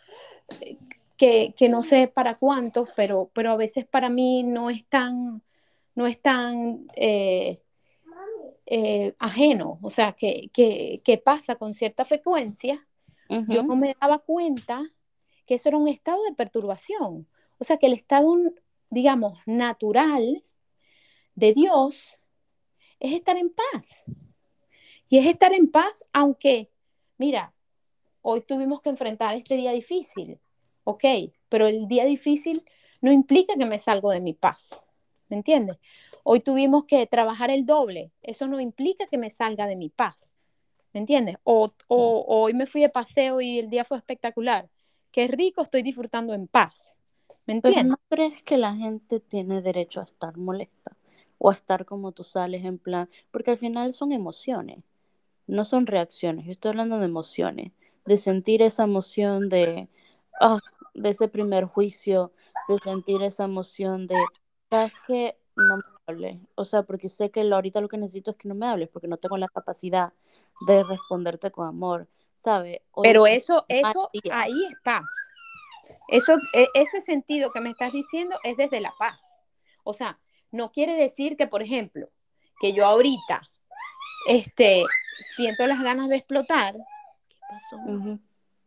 eh, que, no sé para cuántos, pero, pero a veces para mí no es tan, no es tan eh, eh, ajeno, o sea, que, pasa con cierta frecuencia, yo no me daba cuenta que eso era un estado de perturbación, o sea, que el estado, digamos, natural de Dios es estar en paz. Y es estar en paz, aunque, mira, hoy tuvimos que enfrentar este día difícil, ok, pero el día difícil no implica que me salgo de mi paz, ¿me entiendes? Hoy tuvimos que trabajar el doble, eso no implica que me salga de mi paz, ¿me entiendes? O, hoy me fui de paseo y el día fue espectacular, qué rico, estoy disfrutando en paz, ¿me entiendes? Pero ¿no crees que la gente tiene derecho a estar molesta o a estar como tú sales en plan? Porque al final son emociones no son reacciones, yo estoy hablando de emociones, de sentir esa emoción de, ah, de ese primer juicio, de sentir esa emoción de, ¿sabes que No me hables, o sea, porque sé que ahorita lo que necesito es que no me hables, porque no tengo la capacidad de responderte con amor, ¿sabes? Pero eso, eso, ahí es paz. Eso, e, ese sentido que me estás diciendo es desde la paz. O sea, no quiere decir que, por ejemplo, que yo ahorita, este, siento las ganas de explotar, ¿qué pasó?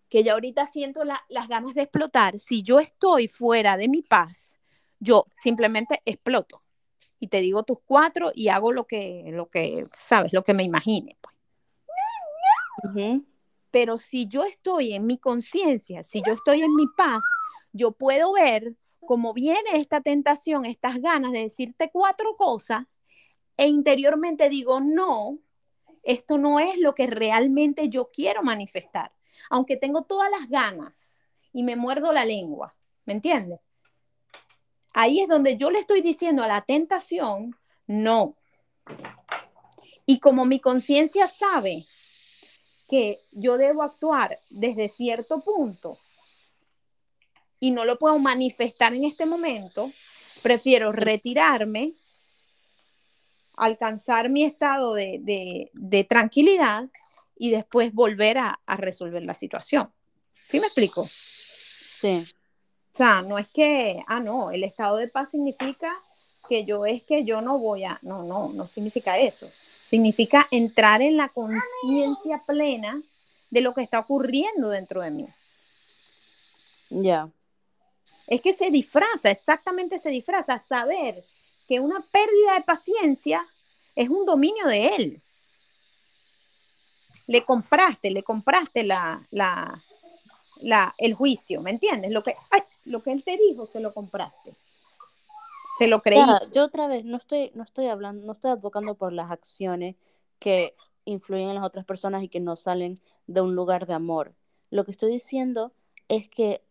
Que yo ahorita siento las ganas de explotar, si yo estoy fuera de mi paz, yo simplemente exploto. Y te digo tus cuatro y hago lo que, lo que, sabes, lo que me imagine. Pues. Pero si yo estoy en mi conciencia, si yo estoy en mi paz, yo puedo ver cómo viene esta tentación, estas ganas de decirte cuatro cosas, e interiormente digo, no, esto no es lo que realmente yo quiero manifestar, aunque tengo todas las ganas y me muerdo la lengua, ¿me entiendes? Ahí es donde yo le estoy diciendo a la tentación, no. Y como mi conciencia sabe que yo debo actuar desde cierto punto y no lo puedo manifestar en este momento, prefiero retirarme alcanzar mi estado de, tranquilidad y después volver a, resolver la situación. ¿Sí me explico? Sí. O sea, no es que, ah, no, el estado de paz significa que yo es que yo no voy a, no, no, no significa eso. Significa entrar en la conciencia plena de lo que está ocurriendo dentro de mí. Ya. Es que se disfraza, exactamente se disfraza, saber que una pérdida de paciencia es un dominio de él. Le compraste, le compraste la, la, el juicio, ¿me entiendes? Lo que, lo que él te dijo, se lo compraste. Se lo creí. yo otra vez no estoy, no estoy hablando, no estoy advocando por las acciones que influyen en las otras personas y que no salen de un lugar de amor. Lo que estoy diciendo es que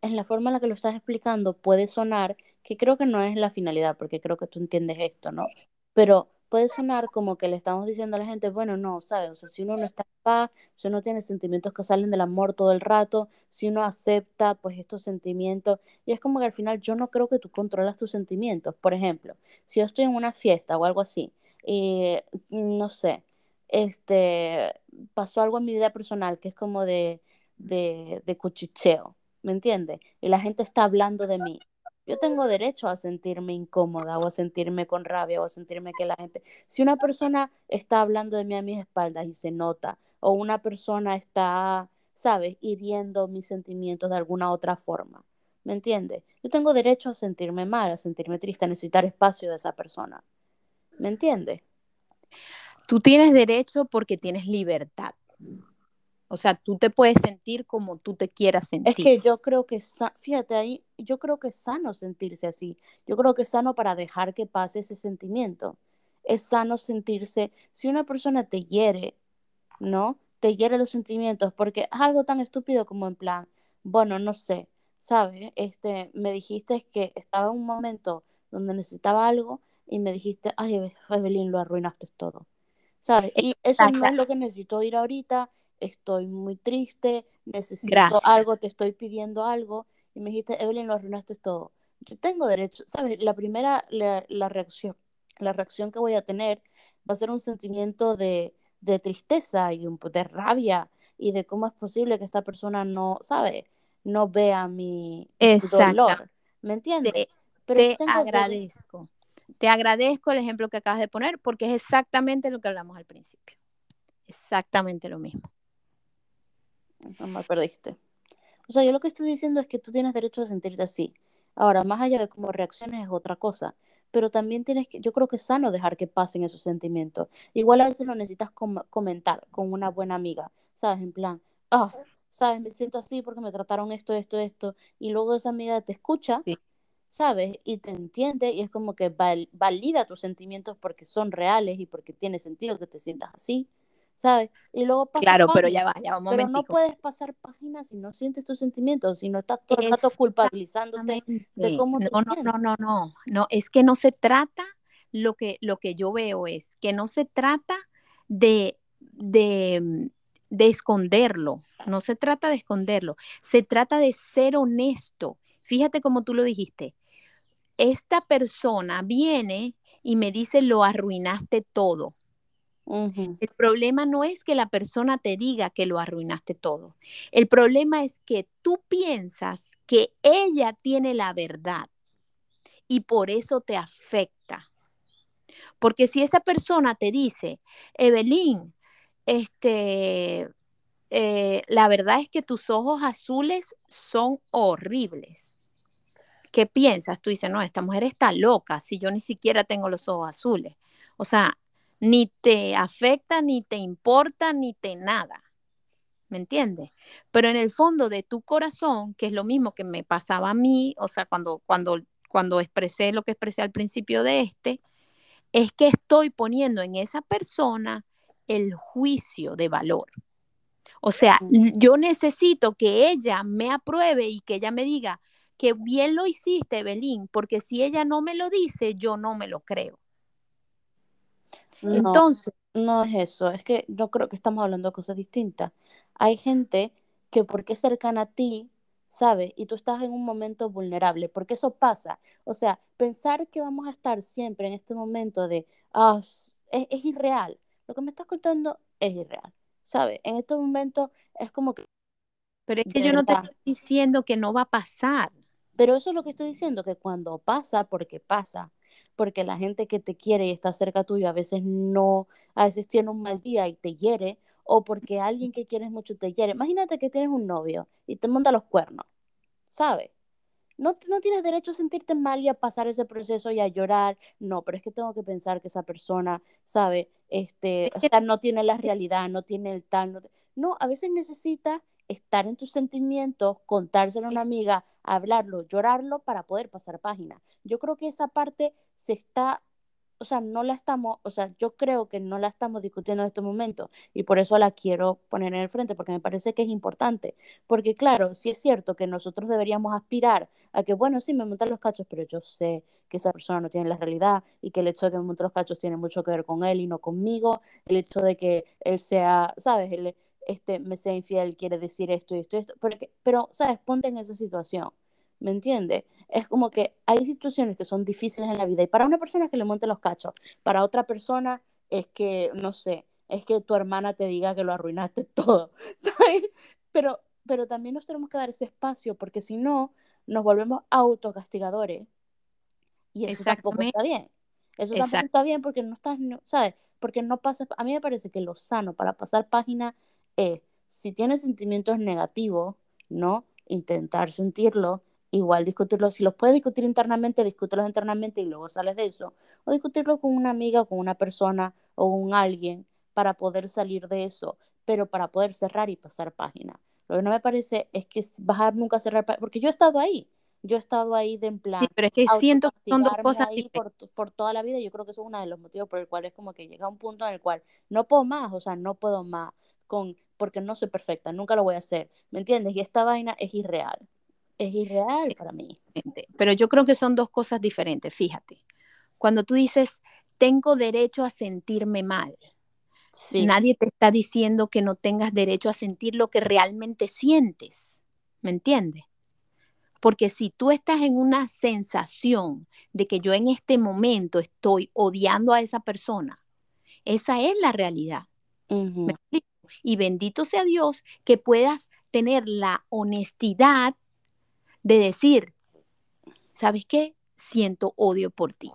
en la forma en la que lo estás explicando puede sonar que creo que no es la finalidad, porque creo que tú entiendes esto, ¿no? Pero puede sonar como que le estamos diciendo a la gente, bueno, no, ¿sabes? O sea, si uno no está en paz, si uno tiene sentimientos que salen del amor todo el rato, si uno acepta pues estos sentimientos, y es como que al final yo no creo que tú controlas tus sentimientos. Por ejemplo, si yo estoy en una fiesta o algo así, y no sé, este, pasó algo en mi vida personal que es como de, de, de cuchicheo, ¿me entiendes? Y la gente está hablando de mí yo tengo derecho a sentirme incómoda o a sentirme con rabia o a sentirme que la gente, si una persona está hablando de mí a mis espaldas y se nota, o una persona está, ¿sabes?, hiriendo mis sentimientos de alguna otra forma, ¿me entiendes? Yo tengo derecho a sentirme mal, a sentirme triste, a necesitar espacio de esa persona, ¿me entiendes? Tú tienes derecho porque tienes libertad. O sea, tú te puedes sentir como tú te quieras sentir. Es que yo creo que, fíjate ahí, yo creo que es sano sentirse así. Yo creo que es sano para dejar que pase ese sentimiento. Es sano sentirse, si una persona te hiere, ¿no? Te hiere los sentimientos, porque es algo tan estúpido como en plan, bueno, no sé, ¿sabes? Este, me dijiste que estaba en un momento donde necesitaba algo y me dijiste, ay, Evelyn, lo arruinaste todo. ¿Sabes? Y eso no es lo que necesito oír ahorita estoy muy triste, necesito algo, te estoy pidiendo algo, y me dijiste, Evelyn, lo arruinaste todo. Yo tengo derecho, ¿sabes? La primera, la, la reacción, la reacción que voy a tener va a ser un sentimiento de, de tristeza y de, de rabia y de cómo es posible que esta persona no, ¿sabe? No vea mi dolor. ¿Me entiendes? Pero te agradezco. Te agradezco el ejemplo que acabas de poner porque es exactamente lo que hablamos al principio. Exactamente lo mismo. No me perdiste. O sea, yo lo que estoy diciendo es que tú tienes derecho a sentirte así. Ahora, más allá de cómo reacciones es otra cosa. Pero también tienes que, yo creo que es sano dejar que pasen esos sentimientos. Igual a veces lo necesitas comentar con una buena amiga, ¿sabes? En plan, ah, ¿sabes? Me siento así porque me trataron esto, esto, esto. Y luego esa amiga te escucha, ¿sabes? Y te entiende y es como que valida tus sentimientos porque son reales y porque tiene sentido que te sientas así. ¿Sabes? Y luego pasa Claro, pero ya va, ya va un Pero no puedes pasar páginas si no sientes tus sentimientos, si no estás todo el rato culpabilizándote de cómo no, no, No, no, no, no, es que no se trata, lo que, lo que yo veo es que no se trata de, de, de esconderlo, no se trata de esconderlo, se trata de ser honesto. Fíjate como tú lo dijiste, esta persona viene y me dice, lo arruinaste todo el problema no es que la persona te diga que lo arruinaste todo. El problema es que tú piensas que ella tiene la verdad y por eso te afecta. Porque si esa persona te dice, Evelyn, este, eh, la verdad es que tus ojos azules son horribles. ¿Qué piensas? Tú dices, no, esta mujer está loca si yo ni siquiera tengo los ojos azules. O sea, ni te afecta, ni te importa, ni te nada. ¿Me entiendes? Pero en el fondo de tu corazón, que es lo mismo que me pasaba a mí, o sea, cuando, cuando, cuando expresé lo que expresé al principio de este, es que estoy poniendo en esa persona el juicio de valor. O sea, yo necesito que ella me apruebe y que ella me diga que bien lo hiciste, Belín, porque si ella no me lo dice, yo no me lo creo. No, Entonces, no es eso, es que yo creo que estamos hablando de cosas distintas. Hay gente que porque es cercana a ti, ¿sabes? Y tú estás en un momento vulnerable, porque eso pasa. O sea, pensar que vamos a estar siempre en este momento de, ah, es, es irreal. Lo que me estás contando es irreal, ¿sabes? En estos momentos es como que... Pero es que yo no te estoy diciendo que no va a pasar. Pero eso es lo que estoy diciendo, que cuando pasa, porque pasa, porque la gente que te quiere y está cerca tuyo a veces no, a veces tiene un mal día y te hiere, o porque alguien que quieres mucho te hiere. Imagínate que tienes un novio y te monta los cuernos, ¿sabes? No, no tienes derecho a sentirte mal y a pasar ese proceso y a llorar. No, pero es que tengo que pensar que esa persona, ¿sabe? Este, o sea, no tiene la realidad, no tiene el tal. No, no a veces necesita estar en tus sentimientos, contárselo a una amiga, hablarlo, llorarlo para poder pasar página. Yo creo que esa parte se está, o sea, no la estamos, o sea, yo creo que no la estamos discutiendo en este momento y por eso la quiero poner en el frente, porque me parece que es importante. Porque claro, sí es cierto que nosotros deberíamos aspirar a que, bueno, sí, me montan los cachos, pero yo sé que esa persona no tiene la realidad y que el hecho de que me monte los cachos tiene mucho que ver con él y no conmigo, el hecho de que él sea, ¿sabes? Este, me sea infiel quiere decir esto y esto y esto, porque, pero, ¿sabes? Ponte en esa situación. ¿me entiendes? Es como que hay situaciones que son difíciles en la vida y para una persona es que le monte los cachos, para otra persona es que, no sé, es que tu hermana te diga que lo arruinaste *laughs* todo, ¿sabes? Pero, pero también nos tenemos que dar ese espacio porque si no, nos volvemos autocastigadores y eso tampoco está bien. Eso tampoco está bien porque no estás, ¿sabes? Porque no pasa, a mí me parece que lo sano para pasar página es, si tienes sentimientos negativos, ¿no? Intentar sentirlo igual discutirlo, si los puedes discutir internamente, discútelos internamente y luego sales de eso, o discutirlo con una amiga, con una persona o un alguien para poder salir de eso, pero para poder cerrar y pasar página. Lo que no me parece es que bajar nunca cerrar, porque yo he estado ahí, yo he estado ahí de en plan. Sí, pero es que siento que son dos cosas ahí por, por, toda la vida. Yo creo que eso es uno de los motivos por el cual es como que llega un punto en el cual no puedo más, o sea, no puedo más, con, porque no soy perfecta, nunca lo voy a hacer, ¿me entiendes? Y esta vaina es irreal es irreal para mí. Pero yo creo que son dos cosas diferentes, fíjate. Cuando tú dices, tengo derecho a sentirme mal, nadie te está diciendo que no tengas derecho a sentir lo que realmente sientes, ¿me entiendes? Porque si tú estás en una sensación de que yo en este momento estoy odiando a esa persona, esa es la realidad. Y bendito sea Dios que puedas tener la honestidad de decir, ¿sabes qué? Siento odio por ti.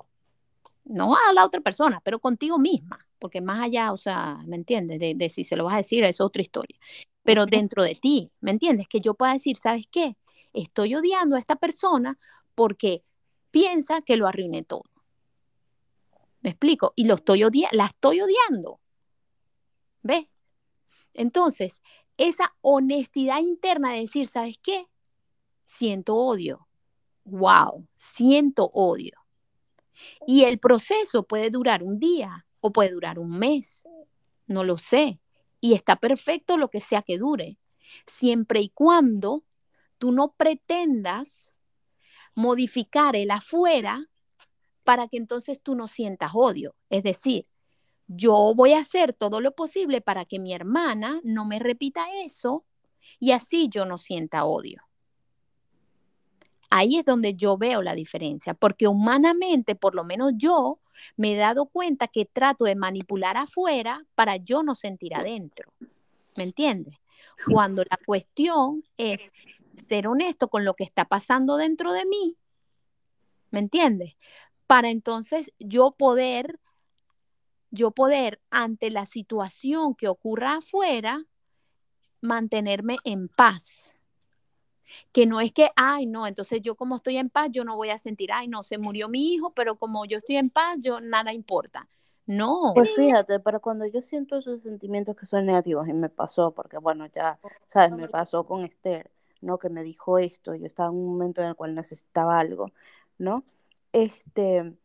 No a la otra persona, pero contigo misma, porque más allá, o sea, ¿me entiendes? De, si se lo vas a decir, es otra historia. Pero dentro de ti, ¿me entiendes? Que yo pueda decir, ¿sabes qué? Estoy odiando a esta persona porque piensa que lo arruiné todo. ¿Me explico? Y lo estoy odiando, la estoy odiando. ¿Ves? Entonces, esa honestidad interna de decir, ¿sabes qué? siento odio. Wow, siento odio. Y el proceso puede durar un día o puede durar un mes. No lo sé. Y está perfecto lo que sea que dure. Siempre y cuando tú no pretendas modificar el afuera para que entonces tú no sientas odio. Es decir, yo voy a hacer todo lo posible para que mi hermana no me repita eso y así yo no sienta odio. Ahí es donde yo veo la diferencia, porque humanamente, por lo menos yo, me he dado cuenta que trato de manipular afuera para yo no sentir adentro. ¿Me entiendes? Cuando la cuestión es ser honesto con lo que está pasando dentro de mí, ¿me entiendes? Para entonces yo poder, yo poder ante la situación que ocurra afuera, mantenerme en paz que no es que, ay, no, entonces yo como estoy en paz, yo no voy a sentir, ay, no, se murió mi hijo, pero como yo estoy en paz, yo nada importa. No. Pues fíjate, pero cuando yo siento esos sentimientos que son negativos, y me pasó, porque bueno, ya, sabes, me pasó con Esther, ¿no? Que me dijo esto, yo estaba en un momento en el cual necesitaba algo, ¿no? Este,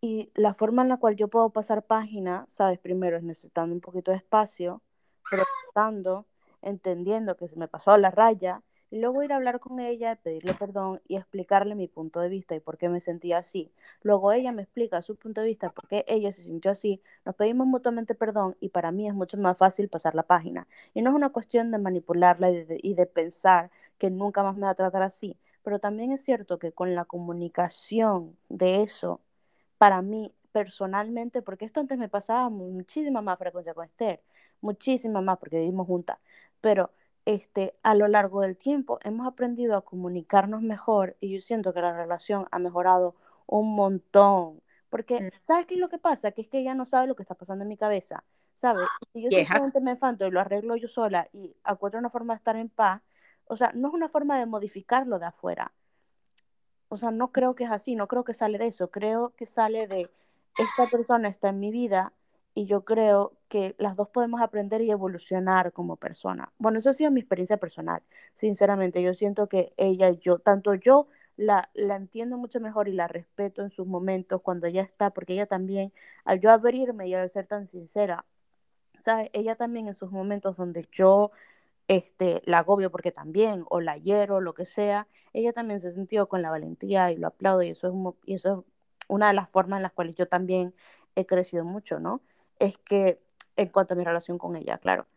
y la forma en la cual yo puedo pasar página, sabes, primero es necesitando un poquito de espacio, procesando, entendiendo que se me pasó la raya, y luego ir a hablar con ella, pedirle perdón y explicarle mi punto de vista y por qué me sentía así. Luego ella me explica su punto de vista, por qué ella se sintió así, nos pedimos mutuamente perdón y para mí es mucho más fácil pasar la página. Y no es una cuestión de manipularla y de, y de pensar que nunca más me va a tratar así, pero también es cierto que con la comunicación de eso, para mí personalmente, porque esto antes me pasaba muchísima más frecuencia con Esther, muchísima más porque vivimos juntas, pero este, a lo largo del tiempo hemos aprendido a comunicarnos mejor y yo siento que la relación ha mejorado un montón. Porque, mm. ¿sabes qué es lo que pasa? Que es que ella no sabe lo que está pasando en mi cabeza, ¿sabes? Y yo simplemente me enfanto y lo arreglo yo sola y encuentro una forma de estar en paz, o sea, no es una forma de modificarlo de afuera. O sea, no creo que es así, no creo que sale de eso, creo que sale de esta persona está en mi vida y yo creo que las dos podemos aprender y evolucionar como persona. Bueno, esa ha sido mi experiencia personal. Sinceramente, yo siento que ella y yo, tanto yo la, la entiendo mucho mejor y la respeto en sus momentos cuando ella está, porque ella también, al yo abrirme y al ser tan sincera, ¿sabes? Ella también en sus momentos donde yo este, la agobio porque también, o la hiero, lo que sea, ella también se sintió con la valentía y lo aplaudo y eso es, y eso es una de las formas en las cuales yo también he crecido mucho, ¿no? Es que, en cuanto a mi relación con ella, claro,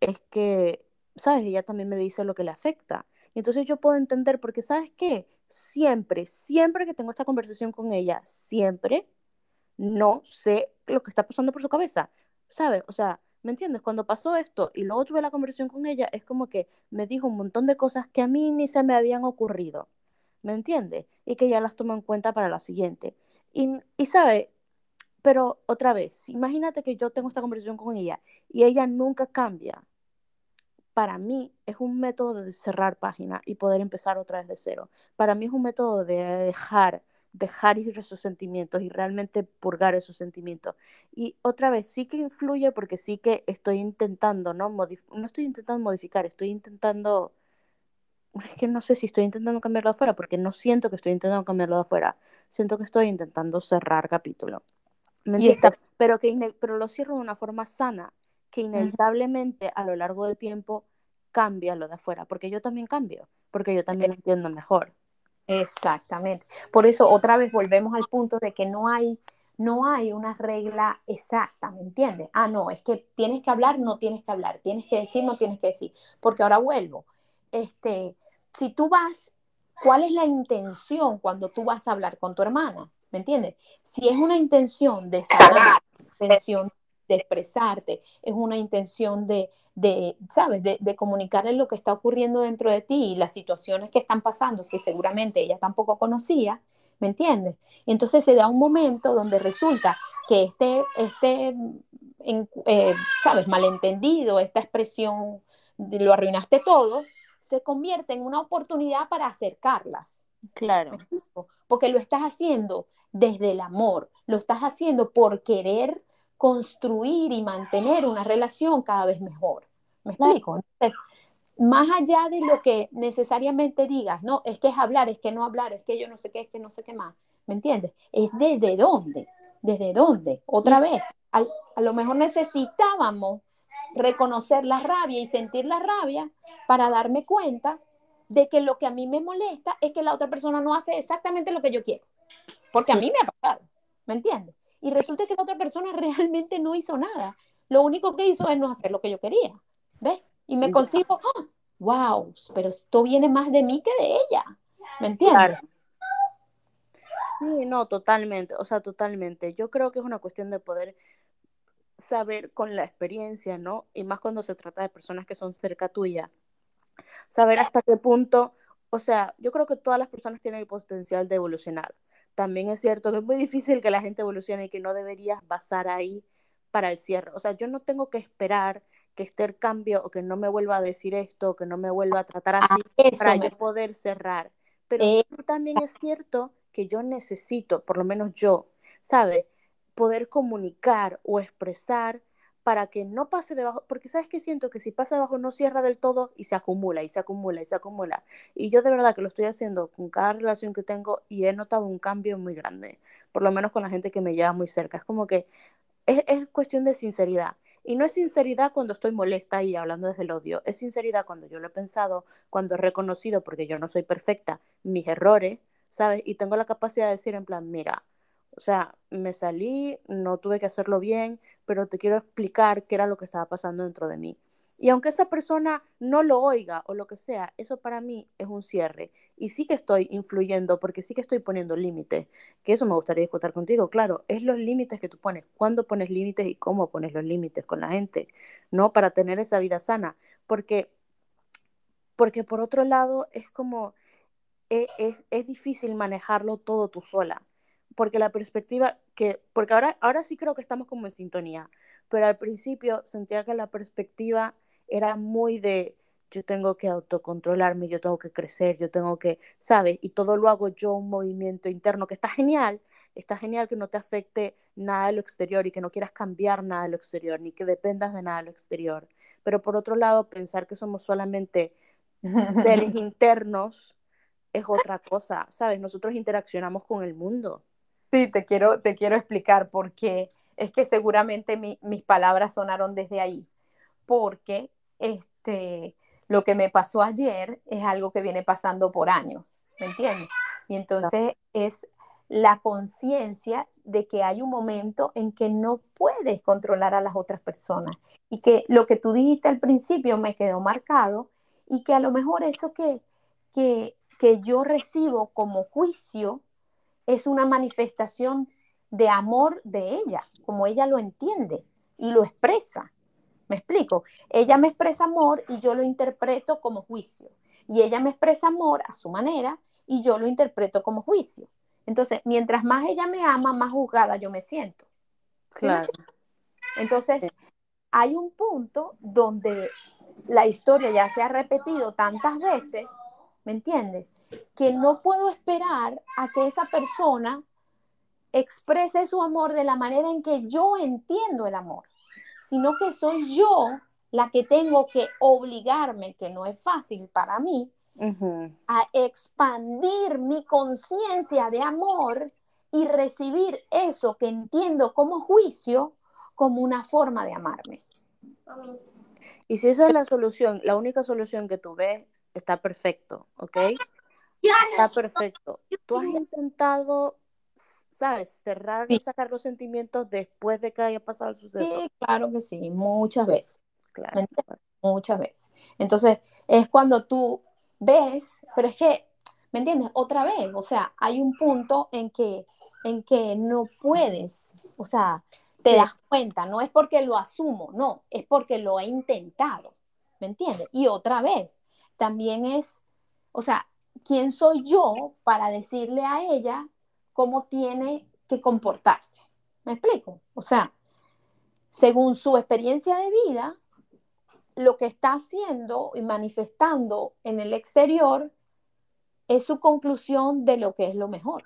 es que, ¿sabes? Ella también me dice lo que le afecta. Y entonces yo puedo entender, porque ¿sabes qué? Siempre, siempre que tengo esta conversación con ella, siempre no sé lo que está pasando por su cabeza, ¿sabes? O sea, ¿me entiendes? Cuando pasó esto y luego tuve la conversación con ella, es como que me dijo un montón de cosas que a mí ni se me habían ocurrido, ¿me entiendes? Y que ya las tomo en cuenta para la siguiente. Y, y ¿sabe? Pero otra vez, imagínate que yo tengo esta conversación con ella y ella nunca cambia. Para mí es un método de cerrar página y poder empezar otra vez de cero. Para mí es un método de dejar dejar ir esos sentimientos y realmente purgar esos sentimientos. Y otra vez, sí que influye porque sí que estoy intentando, ¿no? no estoy intentando modificar, estoy intentando, es que no sé si estoy intentando cambiarlo de afuera, porque no siento que estoy intentando cambiarlo de afuera, siento que estoy intentando cerrar capítulo. y está... pero, que pero lo cierro de una forma sana, que inevitablemente a lo largo del tiempo cambia lo de afuera, porque yo también cambio, porque yo también entiendo mejor. Exactamente. Por eso otra vez volvemos al punto de que no hay, no hay una regla exacta, ¿me entiendes? Ah, no, es que tienes que hablar, no tienes que hablar, tienes que decir, no tienes que decir. Porque ahora vuelvo. Este, si tú vas, ¿cuál es la intención cuando tú vas a hablar con tu hermana? ¿Me entiendes? Si es una intención de sanar, *laughs* intención de expresarte, es una intención de, de ¿sabes?, de, de, comunicarle lo que está ocurriendo dentro de ti y las situaciones que están pasando, que seguramente ella tampoco conocía, ¿me entiendes? Entonces se da un momento donde resulta que este, este en, eh, ¿sabes?, malentendido, esta expresión de lo arruinaste todo, se convierte en una oportunidad para acercarlas. Claro. Porque lo estás haciendo desde el amor, lo estás haciendo por querer construir y mantener una relación cada vez mejor. ¿Me explico? más allá de lo que necesariamente digas, no, es que es hablar, es que no hablar, es que yo no sé qué, es que no sé qué más, ¿me entiendes? Es desde dónde, desde dónde, otra vez, a, a lo mejor necesitábamos reconocer la rabia y sentir la rabia para darme cuenta de que lo que a mí me molesta es que la otra persona no hace exactamente lo que yo quiero, porque a mí me ha pasado, ¿me entiendes? Y resulta que la otra persona realmente no hizo nada. Lo único que hizo es no hacer lo que yo quería. ¿Ves? Y me consigo, wow, pero esto viene más de mí que de ella. ¿Me entiendes? Sí, no, totalmente, o sea, totalmente. Yo creo que es una cuestión de poder saber con la experiencia, ¿no? Y más cuando se trata de personas que son cerca tuya. Saber hasta qué punto, o sea, yo creo que todas las personas tienen el potencial de evolucionar también es cierto que es muy difícil que la gente evolucione y que no deberías basar ahí para el cierre. O sea, yo no tengo que esperar que esté el cambio o que no me vuelva a decir esto, o que no me vuelva a tratar así para yo poder cerrar. Pero también es cierto que yo necesito, por lo menos yo, ¿sabes? Poder comunicar o expresar para que no pase debajo, porque sabes que siento que si pasa debajo no cierra del todo y se acumula y se acumula y se acumula. Y yo de verdad que lo estoy haciendo con cada relación que tengo y he notado un cambio muy grande, por lo menos con la gente que me lleva muy cerca. Es como que es, es cuestión de sinceridad. Y no es sinceridad cuando estoy molesta y hablando desde el odio, es sinceridad cuando yo lo he pensado, cuando he reconocido, porque yo no soy perfecta, mis errores, ¿sabes? Y tengo la capacidad de decir en plan, mira, o sea, me salí, no tuve que hacerlo bien, pero te quiero explicar qué era lo que estaba pasando dentro de mí. Y aunque esa persona no lo oiga o lo que sea, eso para mí es un cierre. Y sí que estoy influyendo porque sí que estoy poniendo límites. Que eso me gustaría discutir contigo. Claro, es los límites que tú pones. ¿Cuándo pones límites y cómo pones los límites con la gente? ¿No? Para tener esa vida sana. Porque, porque por otro lado, es como, es, es, es difícil manejarlo todo tú sola porque la perspectiva que, porque ahora, ahora sí creo que estamos como en sintonía, pero al principio sentía que la perspectiva era muy de yo tengo que autocontrolarme, yo tengo que crecer, yo tengo que, ¿sabes? Y todo lo hago yo, un movimiento interno que está genial, está genial que no te afecte nada de lo exterior y que no quieras cambiar nada de lo exterior, ni que dependas de nada de lo exterior. Pero por otro lado, pensar que somos solamente seres *laughs* internos es otra cosa, ¿sabes? Nosotros interaccionamos con el mundo. Sí, te quiero, te quiero explicar porque es que seguramente mi, mis palabras sonaron desde ahí, porque este, lo que me pasó ayer es algo que viene pasando por años, ¿me entiendes? Y entonces es la conciencia de que hay un momento en que no puedes controlar a las otras personas y que lo que tú dijiste al principio me quedó marcado y que a lo mejor eso que, que, que yo recibo como juicio es una manifestación de amor de ella, como ella lo entiende y lo expresa. ¿Me explico? Ella me expresa amor y yo lo interpreto como juicio. Y ella me expresa amor a su manera y yo lo interpreto como juicio. Entonces, mientras más ella me ama, más juzgada yo me siento. Claro. Entonces, hay un punto donde la historia ya se ha repetido tantas veces, ¿me entiendes? Que no puedo esperar a que esa persona exprese su amor de la manera en que yo entiendo el amor, sino que soy yo la que tengo que obligarme, que no es fácil para mí, a expandir mi conciencia de amor y recibir eso que entiendo como juicio como una forma de amarme. Y si esa es la solución, la única solución que tú ves, está perfecto, ¿ok? Está perfecto. Tú has intentado, ¿sabes? Cerrar y sacar los sentimientos después de que haya pasado el suceso. Sí, claro que sí, muchas veces. Claro. Muchas veces. Entonces, es cuando tú ves, pero es que, ¿me entiendes? Otra vez, o sea, hay un punto en que, en que no puedes, o sea, te das cuenta, no es porque lo asumo, no, es porque lo he intentado, ¿me entiendes? Y otra vez, también es, o sea, ¿quién soy yo para decirle a ella cómo tiene que comportarse? ¿Me explico? O sea, según su experiencia de vida, lo que está haciendo y manifestando en el exterior es su conclusión de lo que es lo mejor.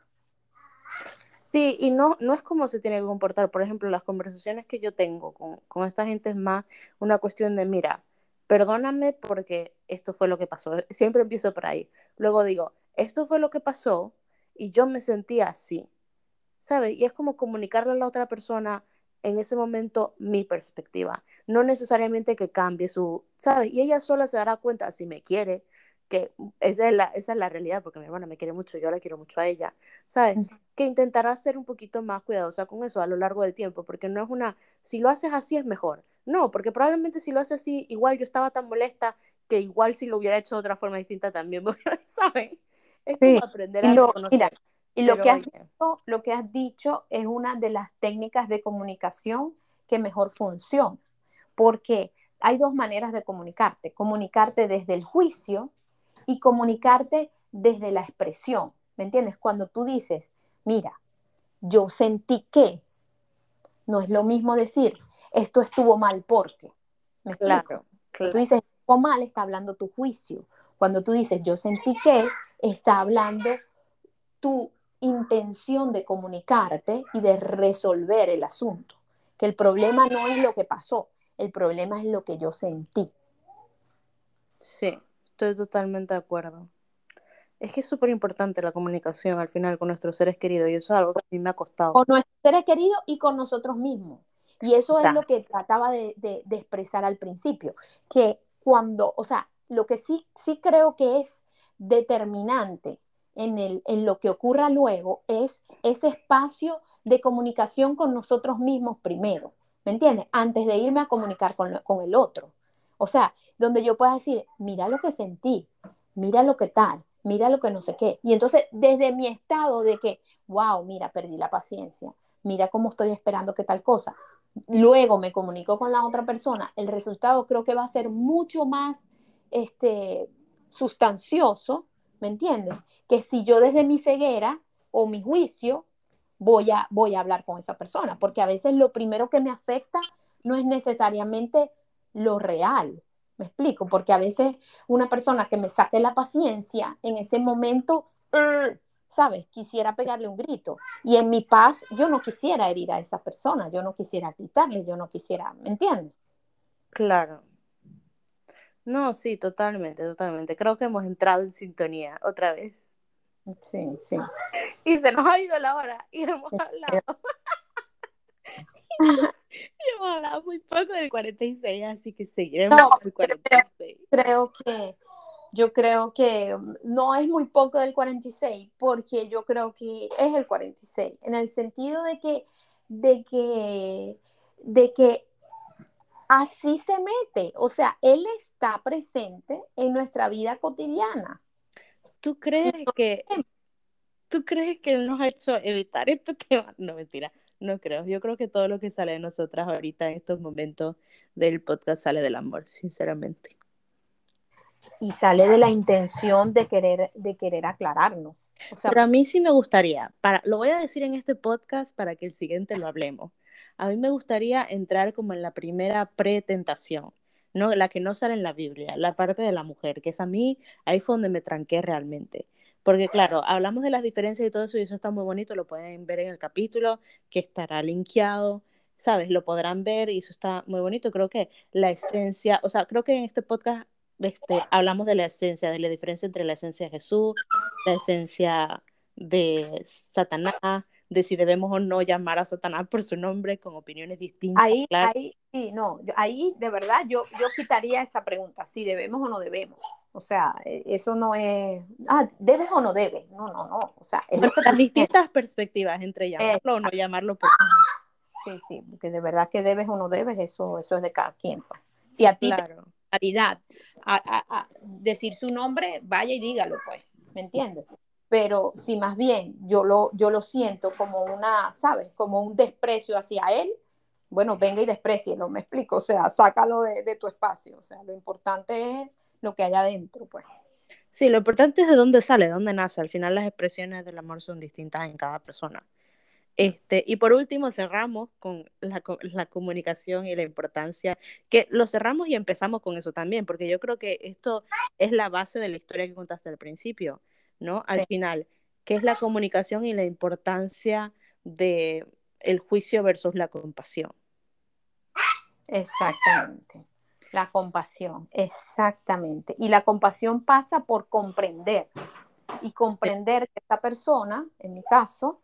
Sí, y no, no es como se tiene que comportar. Por ejemplo, las conversaciones que yo tengo con, con esta gente es más una cuestión de, mira, perdóname porque esto fue lo que pasó. *laughs* Siempre empiezo por ahí. Luego digo, esto fue lo que pasó y yo me sentía así. ¿Sabes? Y es como comunicarle a la otra persona en ese momento mi perspectiva no necesariamente que cambie su, ¿sabes? Y ella sola se dará cuenta, si me quiere, que esa es la, esa es la realidad, porque mi hermana me quiere mucho, yo la quiero mucho a ella, ¿sabes? Que intentará ser un poquito más cuidadosa con eso a lo largo del tiempo, porque no es una, si lo haces así es mejor. No, porque probablemente si lo haces así, igual yo estaba tan molesta que igual si lo hubiera hecho de otra forma distinta también, *laughs* ¿sabes? Es como aprender a lo, y lo que, has dicho, lo que has dicho es una de las técnicas de comunicación que mejor funciona porque hay dos maneras de comunicarte, comunicarte desde el juicio y comunicarte desde la expresión, ¿me entiendes? Cuando tú dices, mira, yo sentí que, no es lo mismo decir, esto estuvo mal porque, ¿me Claro, Cuando tú dices, estuvo mal, está hablando tu juicio. Cuando tú dices, yo sentí que, está hablando tu intención de comunicarte y de resolver el asunto. Que el problema no es lo que pasó, el problema es lo que yo sentí. Sí, estoy totalmente de acuerdo. Es que es súper importante la comunicación al final con nuestros seres queridos y eso es algo que a mí me ha costado. Con nuestros seres queridos y con nosotros mismos. Y eso es lo que trataba de, expresar al principio, que cuando, o sea, lo que sí, sí creo que es determinante en, el, en lo que ocurra luego es ese espacio de comunicación con nosotros mismos primero. ¿me entiendes? Antes de irme a comunicar con, con el otro. O sea, donde yo pueda decir, mira lo que sentí, mira lo que tal, mira lo que no sé qué. Y entonces, desde mi estado de que, wow, mira, perdí la paciencia, mira cómo estoy esperando que tal cosa, luego me comunico con la otra persona, el resultado creo que va a ser mucho más este, sustancioso, ¿me entiendes? Que si yo desde mi ceguera o mi juicio voy a, voy a hablar con esa persona, porque a veces lo primero que me afecta no es necesariamente lo real. Me explico, porque a veces una persona que me saque la paciencia en ese momento, ¿sabes? Quisiera pegarle un grito. Y en mi paz, yo no quisiera herir a esa persona, yo no quisiera gritarle, yo no quisiera, ¿me entiendes? Claro. No, sí, totalmente, totalmente. Creo que hemos entrado en sintonía otra vez. Sí, sí. Y se nos ha ido la hora y hemos hablado. *laughs* y hemos hablado muy poco del 46, así que seguiremos No, con el 46. Creo que, yo creo que no es muy poco del 46, porque yo creo que es el 46, en el sentido de que, de que, de que así se mete, o sea, él está presente en nuestra vida cotidiana. ¿Tú crees que tú crees que él nos ha hecho evitar este *laughs* tema? No, mentira, no creo. Yo creo que todo lo que sale de nosotras ahorita en estos momentos del podcast sale del amor, sinceramente. Y sale de la intención de querer, de querer aclararnos. O sea, Pero a mí sí me gustaría, para, lo voy a decir en este podcast para que el siguiente lo hablemos. A mí me gustaría entrar como en la primera pretentación, ¿no? La que no sale en la Biblia, la parte de la mujer, que es a mí, ahí fue donde me tranqué realmente. Porque claro, hablamos de las diferencias y todo eso y eso está muy bonito, lo pueden ver en el capítulo que estará linkeado, ¿sabes? Lo podrán ver y eso está muy bonito. Creo que la esencia, o sea, creo que en este podcast este, hablamos de la esencia, de la diferencia entre la esencia de Jesús, la esencia de Satanás, de si debemos o no llamar a Satanás por su nombre con opiniones distintas. ahí, claro. ahí, sí, no, yo- ahí de verdad yo, yo quitaría esa pregunta, si debemos o no debemos. O sea, eh, eso no es, ah, debes o no debes. No, no, no. O sea, es Las distintas perspectivas entre llamarlo o no llamarlo por Sí, sí, porque de verdad que debes o no debes, eso, eso es de cada quien. pues. Si a ti claro. Da claridad a decir su nombre, vaya y dígalo, pues, ¿me entiendes? Pero si más bien yo lo, yo lo siento como una, ¿sabes? Como un desprecio hacia él, bueno, venga y desprecielo, me explico, o sea, sácalo de, de tu espacio, o sea, lo importante es lo que hay adentro, pues. Sí, lo importante es de dónde sale, de dónde nace. Al final las expresiones del amor son distintas en cada persona. Este, y por último cerramos con la, co- la comunicación y la importancia, que lo cerramos y empezamos con eso también, porque yo creo que esto es la base de la historia que contaste al principio, ¿no? Al Sí. final, ¿qué es la comunicación y la importancia de el juicio versus la compasión? Exactamente. La compasión, exactamente. Y la compasión pasa por comprender y comprender que esta persona, en mi caso,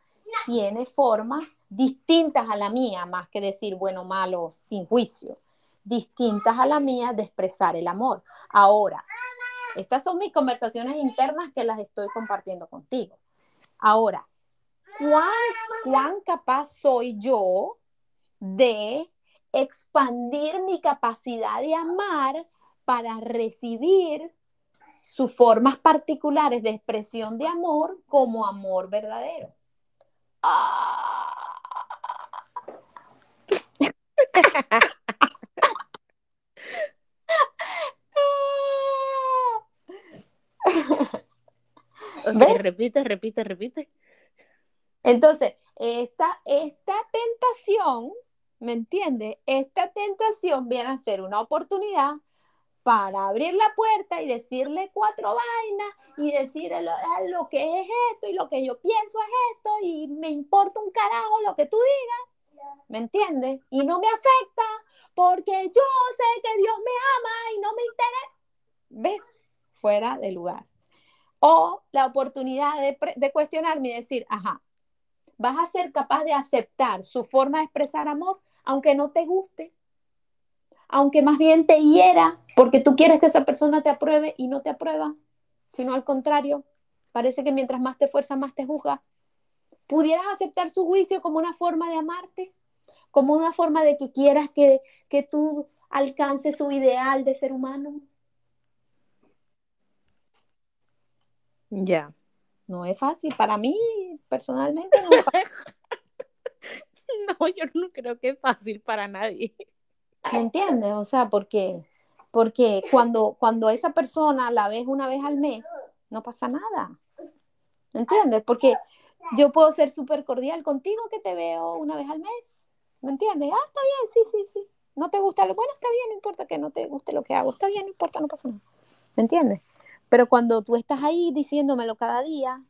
tiene formas distintas a la mía, más que decir bueno, malo, sin juicio, distintas a la mía de expresar el amor. Ahora, estas son mis conversaciones internas que las estoy compartiendo contigo. Ahora, ¿cuán, cuán capaz soy yo de expandir mi capacidad de amar para recibir sus formas particulares de expresión de amor como amor verdadero. Ah. Ok, ¿Ves? repite, repite, repite. Entonces, esta, esta tentación, ¿me entiendes? Esta tentación viene a ser una oportunidad para abrir la puerta y decirle cuatro vainas y decirle lo, ah, lo que es esto y lo que yo pienso es esto y me importa un carajo lo que tú digas, ¿me entiendes? Y no me afecta porque yo sé que Dios me ama y no me interesa. ¿Ves? Fuera de lugar. O la oportunidad de, de cuestionarme y decir, ajá, vas a ser capaz de aceptar su forma de expresar amor, aunque no te guste, aunque más bien te hiera, porque tú quieres que esa persona te apruebe y no te aprueba, sino al contrario, parece que mientras más te fuerza, más te juzga. ¿Pudieras aceptar su juicio como una forma de amarte? Como una forma de que quieras que, que tú alcances su ideal de ser humano? Ya. No es fácil, para mí personalmente no es fácil. *laughs* No, yo no creo que es fácil para nadie. ¿Me entiendes? O sea, porque, porque cuando, cuando esa persona la ves una vez al mes, no pasa nada. ¿Me entiendes? Porque yo puedo ser súper cordial contigo que te veo una vez al mes. ¿Me entiendes? Ah, está bien, sí, sí, sí. No te gusta lo bueno, está bien, no importa que no te guste lo que hago. Está bien, no importa, no pasa nada. ¿Me entiendes? Pero cuando tú estás ahí diciéndomelo cada día,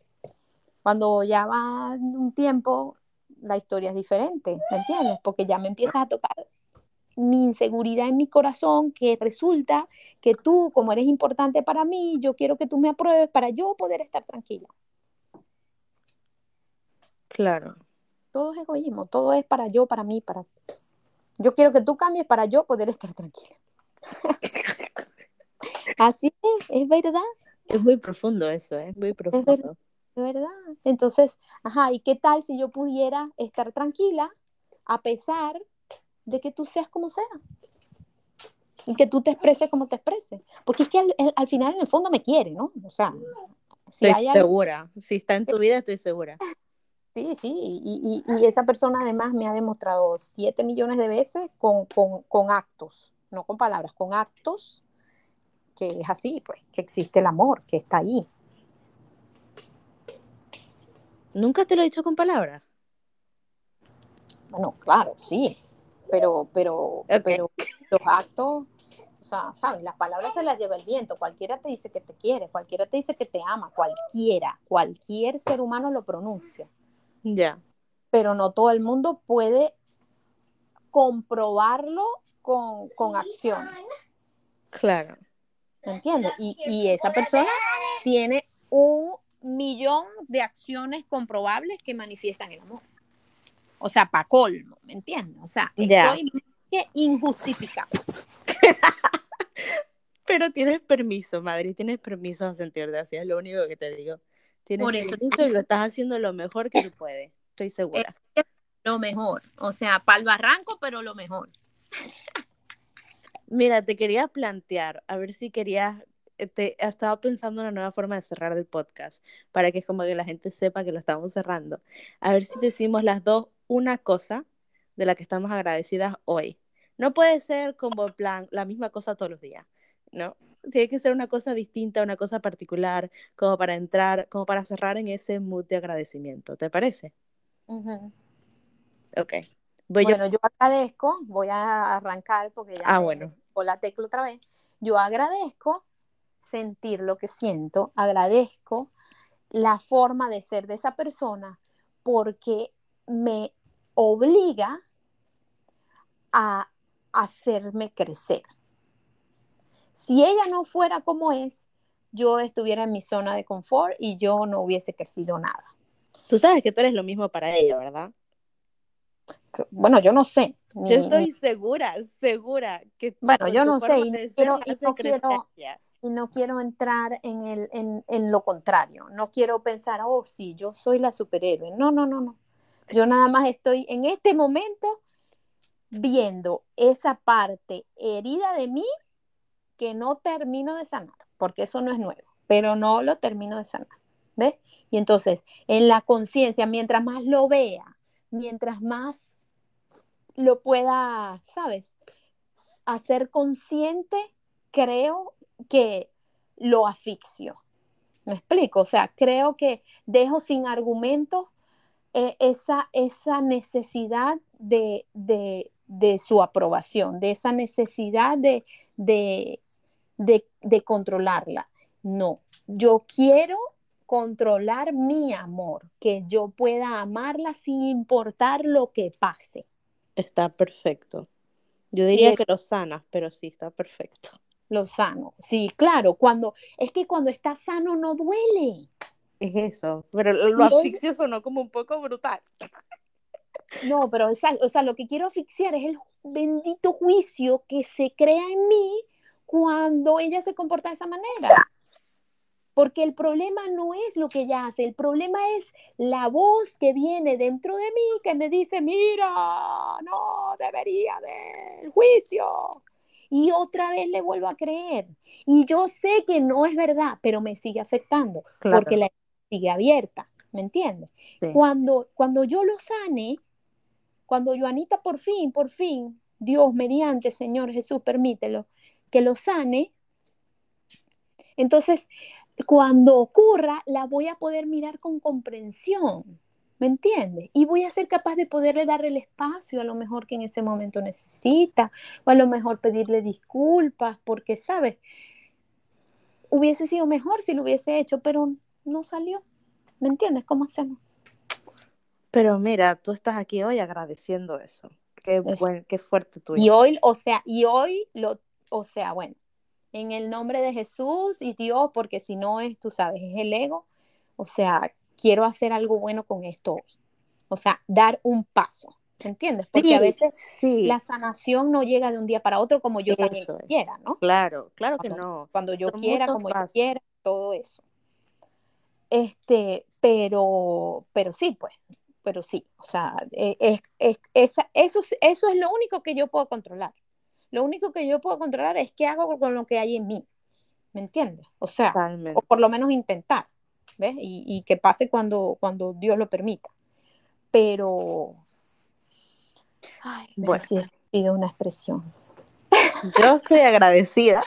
cuando ya va un tiempo, la historia es diferente, ¿me entiendes? Porque ya me empiezas a tocar mi inseguridad en mi corazón, que resulta que tú, como eres importante para mí, yo quiero que tú me apruebes para yo poder estar tranquila. Claro. Todo es egoísmo, todo es para yo, para mí, para... Yo quiero que tú cambies para yo poder estar tranquila. *laughs* Así es, es verdad. Es muy profundo eso, ¿eh? es muy profundo. Es verdad, es verdad. Entonces, ajá, ¿y qué tal si yo pudiera estar tranquila a pesar de que tú seas como sea? Y que tú te expreses como te expreses. Porque es que al, al final, en el fondo, me quiere, ¿no? O sea, si estoy hay segura. Si está en tu vida, estoy segura. Sí, sí, y, y, y, esa persona además me ha demostrado siete millones de veces con, con, con actos, no con palabras, con actos que es así, pues, que existe el amor, que está ahí. ¿Nunca te lo he dicho con palabras? Bueno, claro, sí, pero, pero, pero los actos, o sea, ¿sabes? Las palabras se las lleva el viento, cualquiera te dice que te quiere, cualquiera te dice que te ama, cualquiera, cualquier ser humano lo pronuncia. Ya. Pero no todo el mundo puede comprobarlo con, con acciones. Claro. ¿Me entiendes? Y, y esa persona tiene un millón de acciones comprobables que manifiestan el amor. O sea, para colmo, ¿me entiendes? O sea, estoy que injustificable. *laughs* Pero tienes permiso, Madrid, tienes permiso a sentirte así, es lo único que te digo. Tienes Por eso. permiso y lo estás haciendo lo mejor que tú puedes, estoy segura. Lo mejor. O sea, para el barranco, pero lo mejor. Mira, te quería plantear, a ver si querías, eh, te estaba pensando en una nueva forma de cerrar el podcast, para que es como que la gente sepa que lo estamos cerrando. A ver si decimos las dos una cosa de la que estamos agradecidas hoy. No puede ser como en plan la misma cosa todos los días, ¿no? Tiene que ser una cosa distinta, una cosa particular, como para entrar, como para cerrar en ese mood de agradecimiento. ¿Te parece? Ujú. Ok. Voy. Bueno, yo agradezco, voy a arrancar porque ya Ah, bueno. la tecla otra vez. Yo agradezco sentir lo que siento, agradezco la forma de ser de esa persona porque me obliga a hacerme crecer. Si ella no fuera como es, yo estuviera en mi zona de confort y yo no hubiese crecido nada. Tú sabes que tú eres lo mismo para ella, ¿verdad? Bueno, yo no sé. Yo ni- estoy segura, segura que tú, Bueno, yo no sé, y no quiero- y no quiero- y no quiero entrar en, el, en, en lo contrario. No quiero pensar, oh, sí, yo soy la superhéroe. No, no, no, no. Yo nada más estoy en este momento viendo esa parte herida de mí que no termino de sanar, porque eso no es nuevo, pero no lo termino de sanar. ¿Ves? Y entonces, en la conciencia, mientras más lo vea, mientras más lo pueda, ¿sabes? Hacer consciente, creo que lo asfixio. ¿Me explico? O sea, creo que dejo sin argumentos eh, esa, esa necesidad de, de, de su aprobación, de esa necesidad de, de, de, controlarla. No, yo quiero controlar mi amor, que yo pueda amarla sin importar lo que pase. Está perfecto. Yo diría que lo sanas, pero sí, está perfecto. Lo sano. Sí, claro, cuando es que cuando está sano no duele. Es eso. Pero lo asfixio sonó como un poco brutal. No, pero esa- o sea, lo que quiero asfixiar es el bendito juicio que se crea en mí cuando ella se comporta de esa manera. Porque el problema no es lo que ella hace, el problema es la voz que viene dentro de mí que me dice, mira, no debería del juicio. Y otra vez le vuelvo a creer. Y yo sé que no es verdad, pero me sigue afectando Claro. porque la sigue abierta, ¿me entiendes? Sí. Cuando, cuando yo lo sane, cuando Joanita por fin, por fin, Dios mediante, Señor Jesús, permítelo, que lo sane, entonces cuando ocurra, la voy a poder mirar con comprensión, ¿me entiendes? Y voy a ser capaz de poderle dar el espacio a lo mejor que en ese momento necesita, o a lo mejor pedirle disculpas, porque, ¿sabes? Hubiese sido mejor si lo hubiese hecho, pero no salió. ¿Me entiendes cómo hacemos? Pero mira, tú estás aquí hoy agradeciendo eso. Qué, Es- buen, qué fuerte tú Y hoy, o sea, y hoy lo, o sea, bueno, en el nombre de Jesús y Dios, porque si no es, tú sabes, es el ego. O sea, quiero hacer algo bueno con esto hoy. O sea, dar un paso, ¿entiendes? Porque a veces la sanación no llega de un día para otro como yo también quisiera, ¿no? Claro, claro que no. Cuando yo quiera, como yo quiera, todo eso. Este, pero, pero sí, pues, pero sí, o sea, e, es, es, esa, eso, eso es lo único que yo puedo controlar. Lo único que yo puedo controlar es qué hago con lo que hay en mí. ¿Me entiendes? O sea, o por lo menos intentar, ¿ves? Y, y, que pase cuando, cuando Dios lo permita. Pero, ay, bueno. sí ha sido una expresión. Yo estoy agradecida.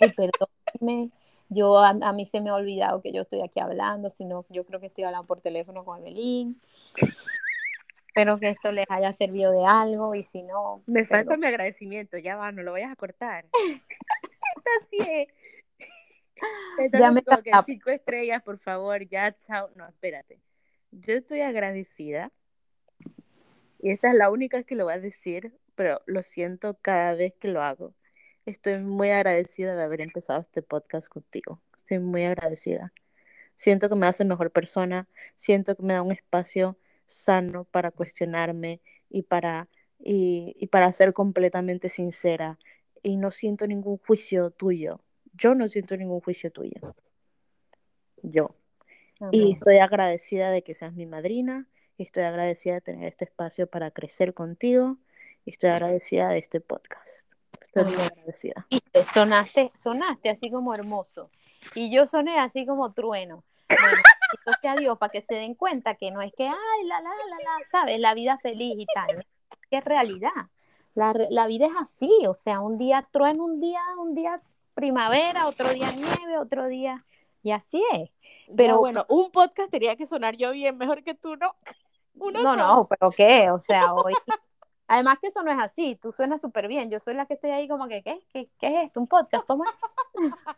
Y perdóneme, yo a, a, mí se me ha olvidado que yo estoy aquí hablando, sino yo creo que estoy hablando por teléfono con Evelyn. Espero que esto les haya servido de algo y si no... Me falta mi agradecimiento, ya va, no lo vayas a cortar. *laughs* Así es. ya me que cinco estrellas, por favor, ya, chao. No, espérate. Yo estoy agradecida y esta es la única que lo voy a decir, pero lo siento cada vez que lo hago. Estoy muy agradecida de haber empezado este podcast contigo. Estoy muy agradecida. Siento que me hace mejor persona, siento que me da un espacio sano para cuestionarme y para, y, para ser completamente sincera. Y no siento ningún juicio tuyo. Yo no siento ningún juicio tuyo. Yo. Y estoy agradecida de que seas mi madrina. Estoy agradecida de tener este espacio para crecer contigo. Y estoy agradecida de este podcast. Estoy muy agradecida. Sonaste, sonaste así como hermoso. Y yo soné así como trueno. Bueno, a Dios para que se den cuenta que no es que, ay, la, la, la, la, ¿sabes? La vida feliz y tal. Es realidad. La, la vida es así, o sea, un día trueno, un día, un día primavera, otro día nieve, otro día, y así es. Pero bueno, un podcast tenía que sonar yo bien, mejor que tú, ¿no? *laughs* no, no, pero ¿qué? O sea, hoy... Además que eso no es así, tú suenas súper bien, yo soy la que estoy ahí como que, ¿qué? ¿Qué, qué es esto? ¿Un podcast? ¿Cómo es? *laughs*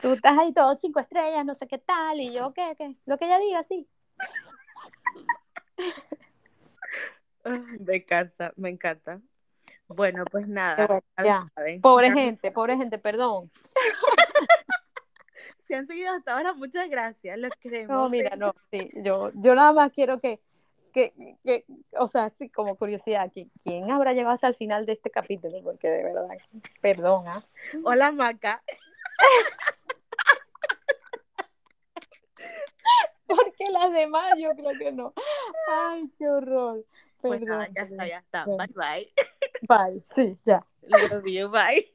tú estás ahí todo cinco estrellas, no sé qué tal, y yo, ¿qué? ¿Qué? Lo que ella diga, sí. *laughs* Me encanta, me encanta. Bueno, pues nada. Pobre gente, pobre gente, perdón. *laughs* si han seguido hasta ahora, muchas gracias, los queremos. No, mira, no, sí, yo, yo nada más quiero que, que, que, o sea, sí, como curiosidad, ¿quién habrá llegado hasta el final de este capítulo? Porque de verdad, perdón. ¿ah? Hola, Maca. *laughs* Porque las demás yo creo que no. Ay, qué horror. Pues Perdón. ya está, ya está. Bye bye. Bye, sí, ya. Love you, bye.